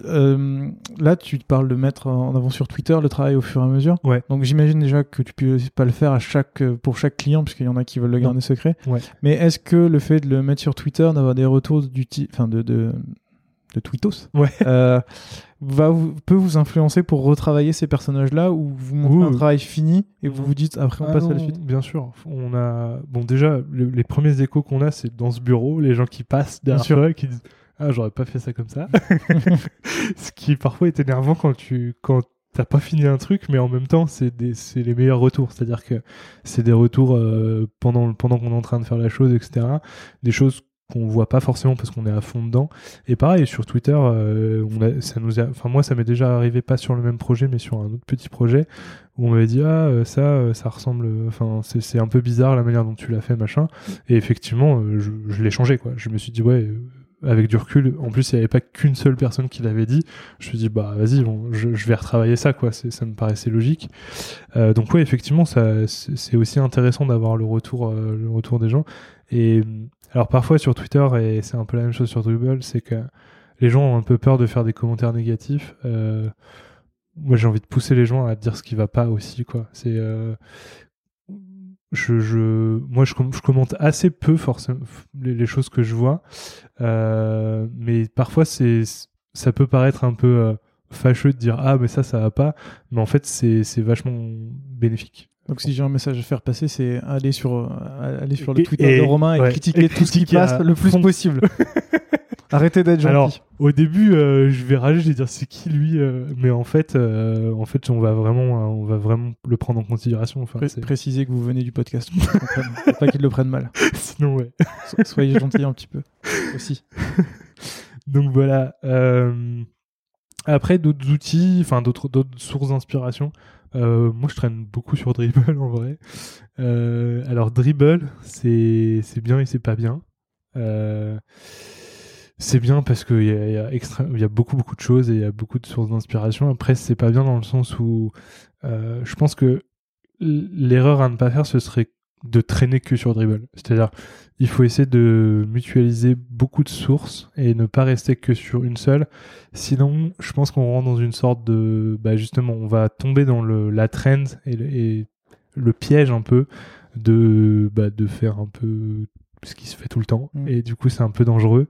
Euh, là, tu te parles de mettre en avant sur Twitter le travail au fur et à mesure. Ouais. Donc j'imagine déjà que tu peux pas le faire à chaque, euh, pour chaque client, puisqu'il y en a qui veulent le Non. garder secret. Ouais. Mais est-ce que le fait de le mettre sur Twitter, d'avoir des retours du enfin de, de, Ouais. euh, va vous, peut vous influencer pour retravailler ces personnages-là ou vous montrez Oui, un oui. travail fini et vous Mhm. vous dites après on Ah passe à la suite Bien sûr. On a bon déjà le- les premiers échos qu'on a, c'est dans ce bureau, les gens qui passent derrière toi qui disent ah j'aurais pas fait ça comme ça. ce qui parfois est énervant quand tu quand t'as pas fini un truc, mais en même temps c'est des c'est les meilleurs retours. C'est-à-dire que c'est des retours euh, pendant pendant qu'on est en train de faire la chose, etc. Des choses qu'on voit pas forcément parce qu'on est à fond dedans. Et pareil sur Twitter, euh, ça nous enfin moi ça m'est déjà arrivé pas sur le même projet, mais sur un autre petit projet où on m'avait dit ah euh, ça euh, ça ressemble, enfin c'est un peu bizarre la manière dont tu l'as fait machin. Et effectivement je, l'ai changé quoi. Je me suis dit ouais. avec du recul, en plus il n'y avait pas qu'une seule personne qui l'avait dit. Je me suis dit bah vas-y, bon, je, vais retravailler ça quoi. Ça me paraissait logique. Donc ouais, effectivement, ça c'est aussi intéressant d'avoir le le retour des gens. Et euh, alors parfois sur Twitter et c'est un peu la même chose sur Dribble, c'est que les gens ont un peu peur de faire des commentaires négatifs. Euh, moi j'ai envie de pousser les gens à dire ce qui va pas aussi quoi. C'est euh, je, je, moi, je, je commente assez peu forcément les, choses que je vois, Euh, mais parfois c'est, ça peut paraître un peu fâcheux de dire ah mais ça ça va pas, mais en fait c'est, c'est vachement bénéfique. Donc si j'ai un message à faire passer, c'est aller sur, euh, aller sur le Twitter et- de Romain et ouais, critiquer et tout ce qui passe à le plus possible. Arrêtez d'être gentil. Alors, au début, euh, je vais rager, je vais dire c'est qui lui, euh, mais en fait, euh, en fait, on va vraiment, on va vraiment le prendre en considération. Enfin, Pré- précisez que vous venez du podcast. pour pas qu'ils le prennent mal. sinon, ouais. So- Soyez gentils un petit peu aussi. Donc voilà. Après, d'autres outils, enfin d'autres d'autres sources d'inspiration. Euh, moi, je traîne beaucoup sur Dribble en vrai. Euh, alors Dribble, c'est bien et c'est pas bien. Euh, c'est bien parce qu'il y a, y, a y a beaucoup beaucoup de choses et il y a beaucoup de sources d'inspiration. Après, c'est pas bien dans le sens où je pense que l'erreur à ne pas faire, ce serait de traîner que sur Dribble. C'est-à-dire, il faut essayer de mutualiser beaucoup de sources et ne pas rester que sur une seule. Sinon, je pense qu'on rentre dans une sorte de, bah justement, on va tomber dans le, la trend et le, et le piège un peu de, bah, de faire un peu ce qui se fait tout le temps. Mm. Et du coup, c'est un peu dangereux.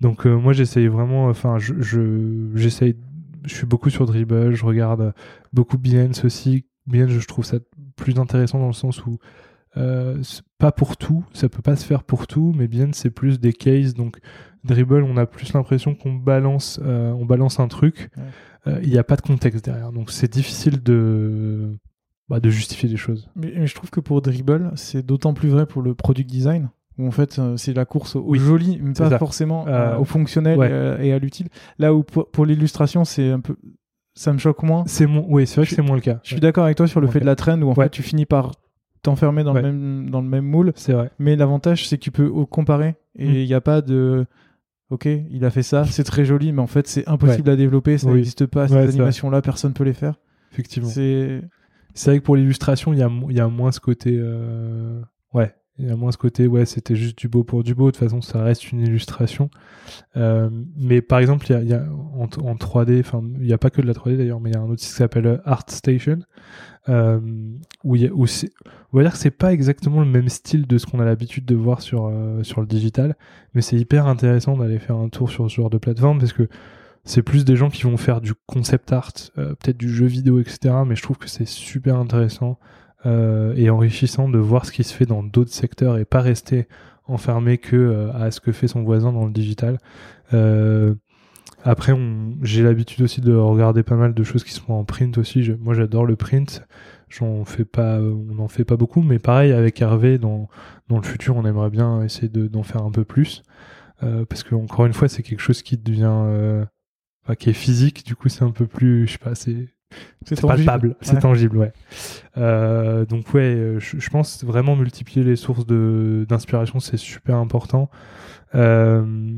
Donc, euh, moi, j'essaye vraiment, enfin, je, je, j'essaye, je suis beaucoup sur Dribble, je regarde beaucoup Behance aussi. Behance, je trouve ça plus intéressant dans le sens où euh, pas pour tout, ça peut pas se faire pour tout, mais bien c'est plus des cases. Donc dribble, on a plus l'impression qu'on balance, euh, on balance un truc. Ouais. Euh, Il n'y a pas de contexte derrière, donc c'est difficile de bah, de justifier des choses. Mais, mais je trouve que pour Dribble, c'est d'autant plus vrai pour le product design. Où en fait, c'est la course au Oui, joli, mais pas ça. forcément au fonctionnel ouais. et, à- l'utile. Là où pour, pour l'illustration, c'est un peu, ça me choque moins. C'est mon, oui, c'est vrai que c'est moins le cas. Je suis Ouais, d'accord avec toi sur le fait de la trend où en Ouais. fait tu finis par t'enfermer dans, Ouais. le même, dans le même moule. C'est vrai. Mais l'avantage, c'est que tu peux comparer et il Mm. n'y a pas de. Ok, il a fait ça, c'est très joli, mais en fait, c'est impossible à développer, ça Oui. n'existe pas, ces animations-là, personne peut les faire. Effectivement. C'est. Vrai que pour l'illustration, il y y a moins ce côté. euh, Ouais, il y a moins ce côté. Ouais, c'était juste du beau pour du beau. De toute façon, ça reste une illustration. Euh, mais par exemple, il y a, y a en, en 3D, enfin, il n'y a pas que de la 3D d'ailleurs, mais il y a un outil qui s'appelle euh, ArtStation. Euh, où y a, on va dire que c'est pas exactement le même style de ce qu'on a l'habitude de voir sur, euh, sur le digital, mais c'est hyper intéressant d'aller faire un tour sur ce genre de plateforme parce que c'est plus des gens qui vont faire du concept art, euh, peut-être du jeu vidéo, etc. Mais je trouve que c'est super intéressant euh, et enrichissant de voir ce qui se fait dans d'autres secteurs et pas rester enfermé que à ce que fait son voisin dans le digital. Après, j'ai l'habitude aussi de regarder pas mal de choses qui sont en print aussi. Je- moi, j'adore le print. J'en fais pas, on n'en fait pas beaucoup, mais pareil avec Hervé, dans, dans le futur, on aimerait bien essayer de- d'en faire un peu plus. Euh, parce que encore une fois, c'est quelque chose qui devient, euh, enfin, qui est physique. Du coup, c'est un peu plus, je sais pas, c'est c'est tangible. palpable, c'est tangible, ouais. Euh, donc ouais, je, je pense vraiment multiplier les sources d'inspiration, c'est super important. Euh,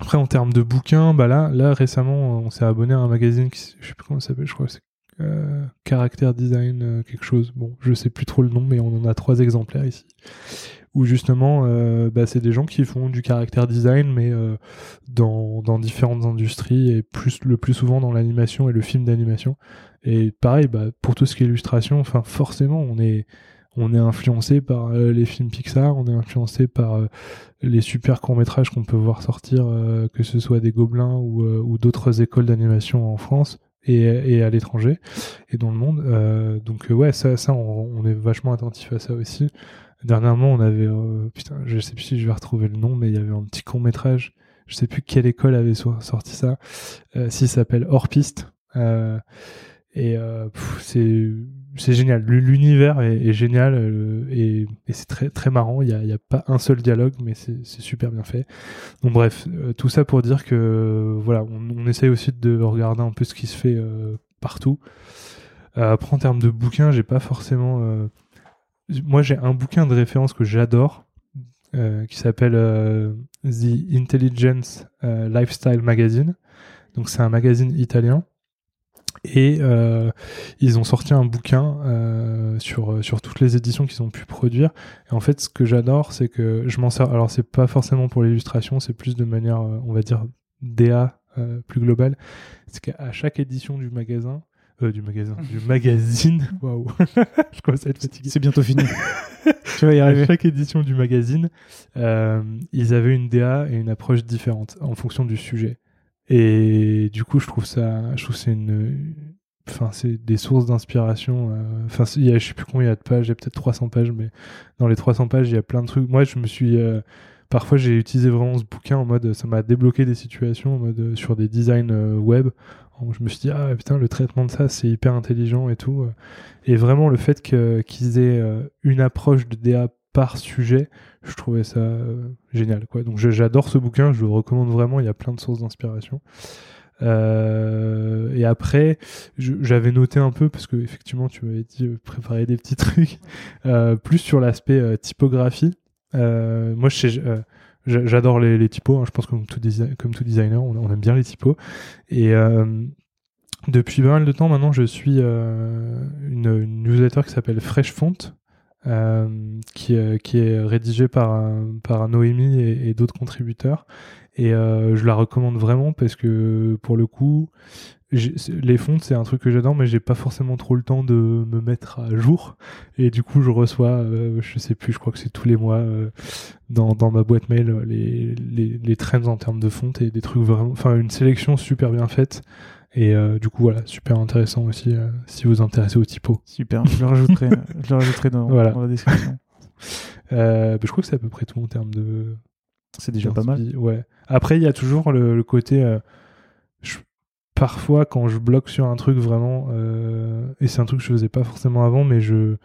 après, en termes de bouquins, bah là, là récemment, on s'est abonné à un magazine qui, je sais plus comment ça s'appelle, je crois c'est euh, Caractère Design euh, quelque chose. Bon, je sais plus trop le nom, mais on en a trois exemplaires ici. Où justement, euh, bah, c'est des gens qui font du caractère design, mais dans, dans différentes industries et plus le plus souvent dans l'animation et le film d'animation. Et pareil, bah, pour tout ce qui est illustration, enfin forcément, on est on est influencé par euh, les films Pixar, on est influencé par euh, les super courts métrages qu'on peut voir sortir, euh, que ce soit des Gobelins ou, d'autres écoles d'animation en France et, à l'étranger et dans le monde. Donc ouais, ça, on, est vachement attentif à ça aussi. Dernièrement, on avait, putain, je sais plus si je vais retrouver le nom, mais il y avait un petit court métrage. Je sais plus quelle école avait so- sorti ça. Euh, si, ça s'appelle Hors Piste. Et c'est c'est génial. L'univers est, génial euh, et, c'est très très marrant. Il y a, pas un seul dialogue, mais c'est super bien fait. Donc bref, euh, tout ça pour dire que voilà, on, essaye aussi de regarder un peu ce qui se fait euh, partout. Après, en termes de bouquins, j'ai pas forcément. Moi, j'ai un bouquin de référence que j'adore, qui s'appelle The Intelligence Lifestyle Magazine. Donc, c'est un magazine italien. Et euh, ils ont sorti un bouquin euh, sur, sur toutes les éditions qu'ils ont pu produire. Et en fait, ce que j'adore, c'est que je m'en sers. Alors, c'est pas forcément pour l'illustration, c'est plus de manière, euh, on va dire, DA euh, plus globale. C'est qu'à chaque édition du magasin, euh, du magasin, du magazine, waouh, je commence à être fatigué. C'est bientôt fini. tu vas y À arriver. chaque édition du magazine, euh, ils avaient une DA et une approche différente en fonction du sujet. Et du coup, je trouve ça, je trouve c'est une, enfin, c'est des sources d'inspiration. euh, Enfin, il je sais plus combien il y a de pages, il y a peut-être 300 pages, mais dans les 300 pages, il y a plein de trucs. Moi, je me suis, euh, parfois j'ai utilisé vraiment ce bouquin en mode ça m'a débloqué des situations en mode sur des designs web je me suis dit ah putain le traitement de ça c'est hyper intelligent et tout et vraiment le fait qu'ils aient une approche de DA par sujet je trouvais ça génial quoi donc j'adore ce bouquin je le recommande vraiment il y a plein de sources d'inspiration euh, et après, j'avais noté un peu, parce que effectivement, tu m'avais dit euh, préparer des petits trucs, euh, plus sur l'aspect typographie. moi, j'adore les, typos, hein. je pense comme tout, comme tout designer, on, aime bien les typos. Et depuis pas mal de temps maintenant, je suis une, newsletter qui s'appelle Fresh Font. Qui, qui est rédigée par, par Noémie et, d'autres contributeurs et euh, je la recommande vraiment parce que pour le coup, les fontes c'est un truc que j'adore, mais j'ai pas forcément trop le temps de me mettre à jour. Et du coup, je reçois, euh, je sais plus, je crois que c'est tous les mois euh, dans, dans, ma boîte mail les, les, les, trends en termes de fonte et des trucs vraiment, enfin une sélection super bien faite. Et du coup, voilà, super intéressant aussi si vous vous intéressez au typo. Super, je le rajouterai, je le rajouterai dans, dans la description. je crois que c'est à peu près tout en termes de, c'est déjà pas mal. Ouais. Après, il y a toujours le, côté. Euh, parfois, quand je bloque sur un truc vraiment, euh, et c'est un truc que je faisais pas forcément avant, mais je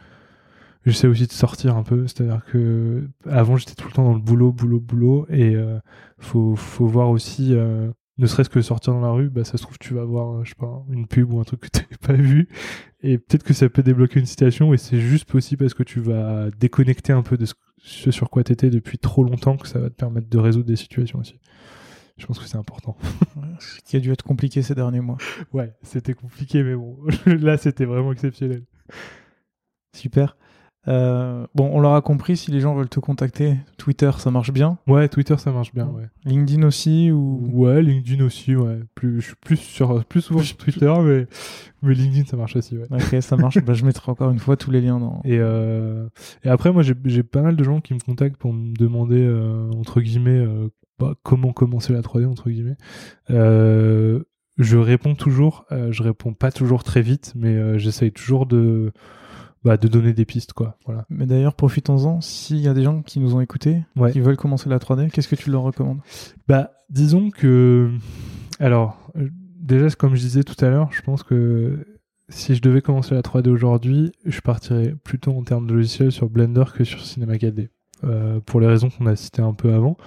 j'essaie aussi de sortir un peu. C'est-à-dire que avant, j'étais tout le temps dans le boulot, boulot, boulot, et euh, faut, faut voir aussi ne serait-ce que sortir dans la rue, bah, ça se trouve, tu vas voir, je sais pas, une pub ou un truc que tu pas vu. Et peut-être que ça peut débloquer une situation et c'est juste possible parce que tu vas déconnecter un peu de ce, sur quoi tu étais depuis trop longtemps que ça va te permettre de résoudre des situations aussi. Je pense que c'est important. Ce qui a dû être compliqué ces derniers mois. Ouais, c'était compliqué, mais bon, là, c'était vraiment exceptionnel. Super. Euh, bon, on l'aura compris, si les gens veulent te contacter, Twitter, ça marche bien. Ouais, Twitter, ça marche bien, ouais. LinkedIn aussi ou? Ouais, LinkedIn aussi, ouais. Plus, je suis plus sur, plus souvent sur Twitter, mais, mais LinkedIn, ça marche aussi, ouais. Ok, ça marche. bah, je mettrai encore une fois tous les liens dans. Et, euh... et après, moi, j'ai pas mal de gens qui me contactent pour me demander euh, entre guillemets bah, comment commencer la 3D entre guillemets. je réponds toujours. je réponds pas toujours très vite, mais j'essaye toujours de bah, de donner des pistes quoi. Voilà. Mais d'ailleurs profitons-en. S'il y a des gens qui nous ont écoutés qui veulent commencer la 3D qu'est-ce que tu leur recommandes? Bah disons que alors euh, déjà comme je disais tout à l'heure je pense que si je devais commencer la 3D aujourd'hui je partirais plutôt en termes de logiciel sur Blender que sur Cinema 4D euh, pour les raisons qu'on a citées un peu avant.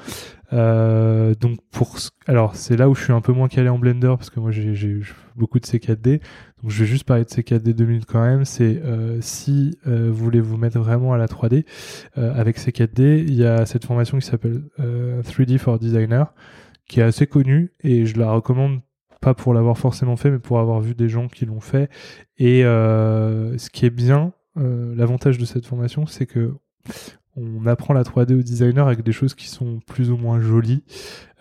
Euh, donc pour alors c'est là où je suis un peu moins calé en Blender parce que moi j'ai beaucoup de C4D. Je vais juste parler de C4D deux minutes quand même. C'est euh, si vous voulez vous mettre vraiment à la 3D avec C4D, il y a cette formation qui s'appelle 3D for Designer qui est assez connue et je la recommande pas pour l'avoir forcément fait mais pour avoir vu des gens qui l'ont fait. Et ce qui est bien, l'avantage de cette formation, c'est que on apprend la 3D au designer avec des choses qui sont plus ou moins jolies,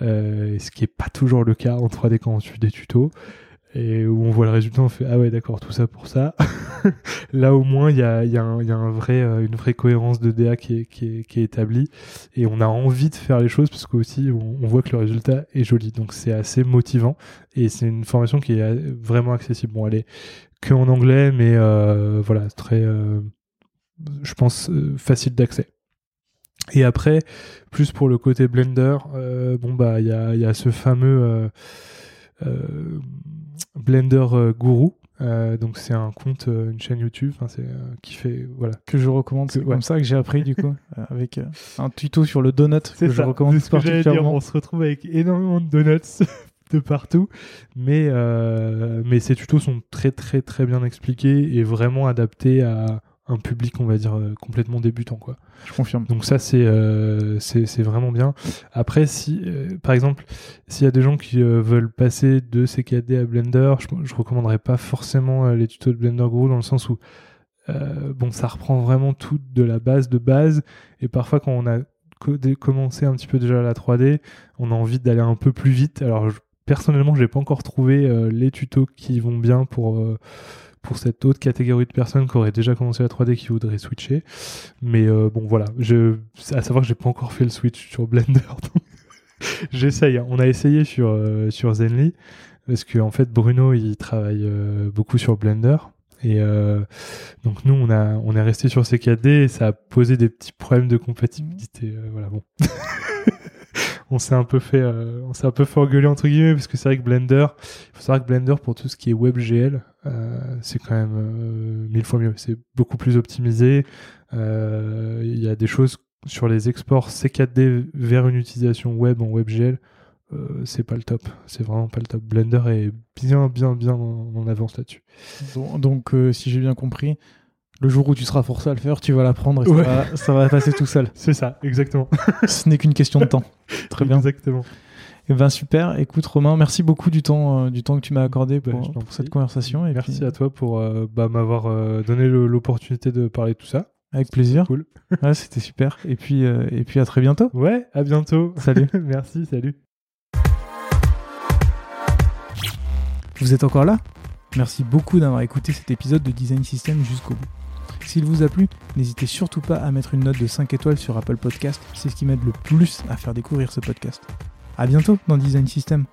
euh, ce qui est pas toujours le cas en 3D quand on suit des tutos. Et où on voit le résultat, on fait ah ouais d'accord tout ça pour ça. Là au moins il y a, euh, une vraie cohérence de DA qui est, établie et on a envie de faire les choses parce qu'aussi on, on voit que le résultat est joli donc c'est assez motivant et c'est une formation qui est vraiment accessible. Bon elle est que en anglais mais euh, voilà très euh, je pense facile d'accès. Et après, plus pour le côté Blender, euh, bon bah il y a, ce fameux euh, euh, Blender Guru. donc c'est un compte, une chaîne YouTube, c'est qui fait voilà que je recommande. C'est comme ça que j'ai appris du coup avec un tuto sur le donut que je recommande ce particulièrement. on se retrouve avec énormément de donuts de partout, mais mais ces tutos sont très très très bien expliqués et vraiment adaptés à un public, on va dire, euh, complètement débutant. Quoi. Je confirme. Donc ça, c'est euh, c'est vraiment bien. Après, si, euh, par exemple, s'il y a des gens qui veulent passer de CKD à Blender, je, je recommanderais pas forcément les tutos de Blender Guru dans le sens où bon, ça reprend vraiment tout de la base de base. Et parfois, quand on a commencé un petit peu déjà la 3D, on a envie d'aller un peu plus vite. Alors, je, personnellement, j'ai pas encore trouvé les tutos qui vont bien pour pour cette autre catégorie de personnes qui auraient déjà commencé la 3D qui voudraient switcher. Mais euh, bon, voilà. Je, à savoir que j'ai pas encore fait le switch sur Blender. J'essaye. Hein. On a essayé sur, euh, sur Zenly. Parce que, en fait, Bruno, il travaille euh, beaucoup sur Blender. Et donc nous, on a, on est resté sur ces 4D et ça a posé des petits problèmes de compatibilité. voilà, bon. on s'est un peu fait, euh, on s'est un peu fait engueuler entre guillemets parce que c'est vrai que Blender, il faut que Blender pour tout ce qui est WebGL, euh, c'est quand même euh, mille fois mieux. C'est beaucoup plus optimisé. Il y a des choses sur les exports C4D vers une utilisation web en WebGL. C'est pas le top, c'est vraiment pas le top. Blender est bien, bien, bien en, avance là-dessus. Donc, si j'ai bien compris, le jour où tu seras forcé à le faire, tu vas l'apprendre et Ouais. ça, va, ça va passer tout seul. C'est ça, exactement. Ce n'est qu'une question de temps. Très bien. Exactement. Eh ben super. Écoute Romain, merci beaucoup du temps, euh, du temps que tu m'as accordé Bah, pour, cette conversation. Et Merci puis, à toi pour euh, bah, m'avoir euh, donné l'opportunité de parler de tout ça. Avec plaisir. Cool. Ouais, c'était super. Et puis, et puis à très bientôt. Ouais, à bientôt. Salut. Merci, salut. Vous êtes encore là? Merci beaucoup d'avoir écouté cet épisode de Design System jusqu'au bout. S'il vous a plu, n'hésitez surtout pas à mettre une note de 5 étoiles sur Apple Podcast, c'est ce qui m'aide le plus à faire découvrir ce podcast. À bientôt dans Design System.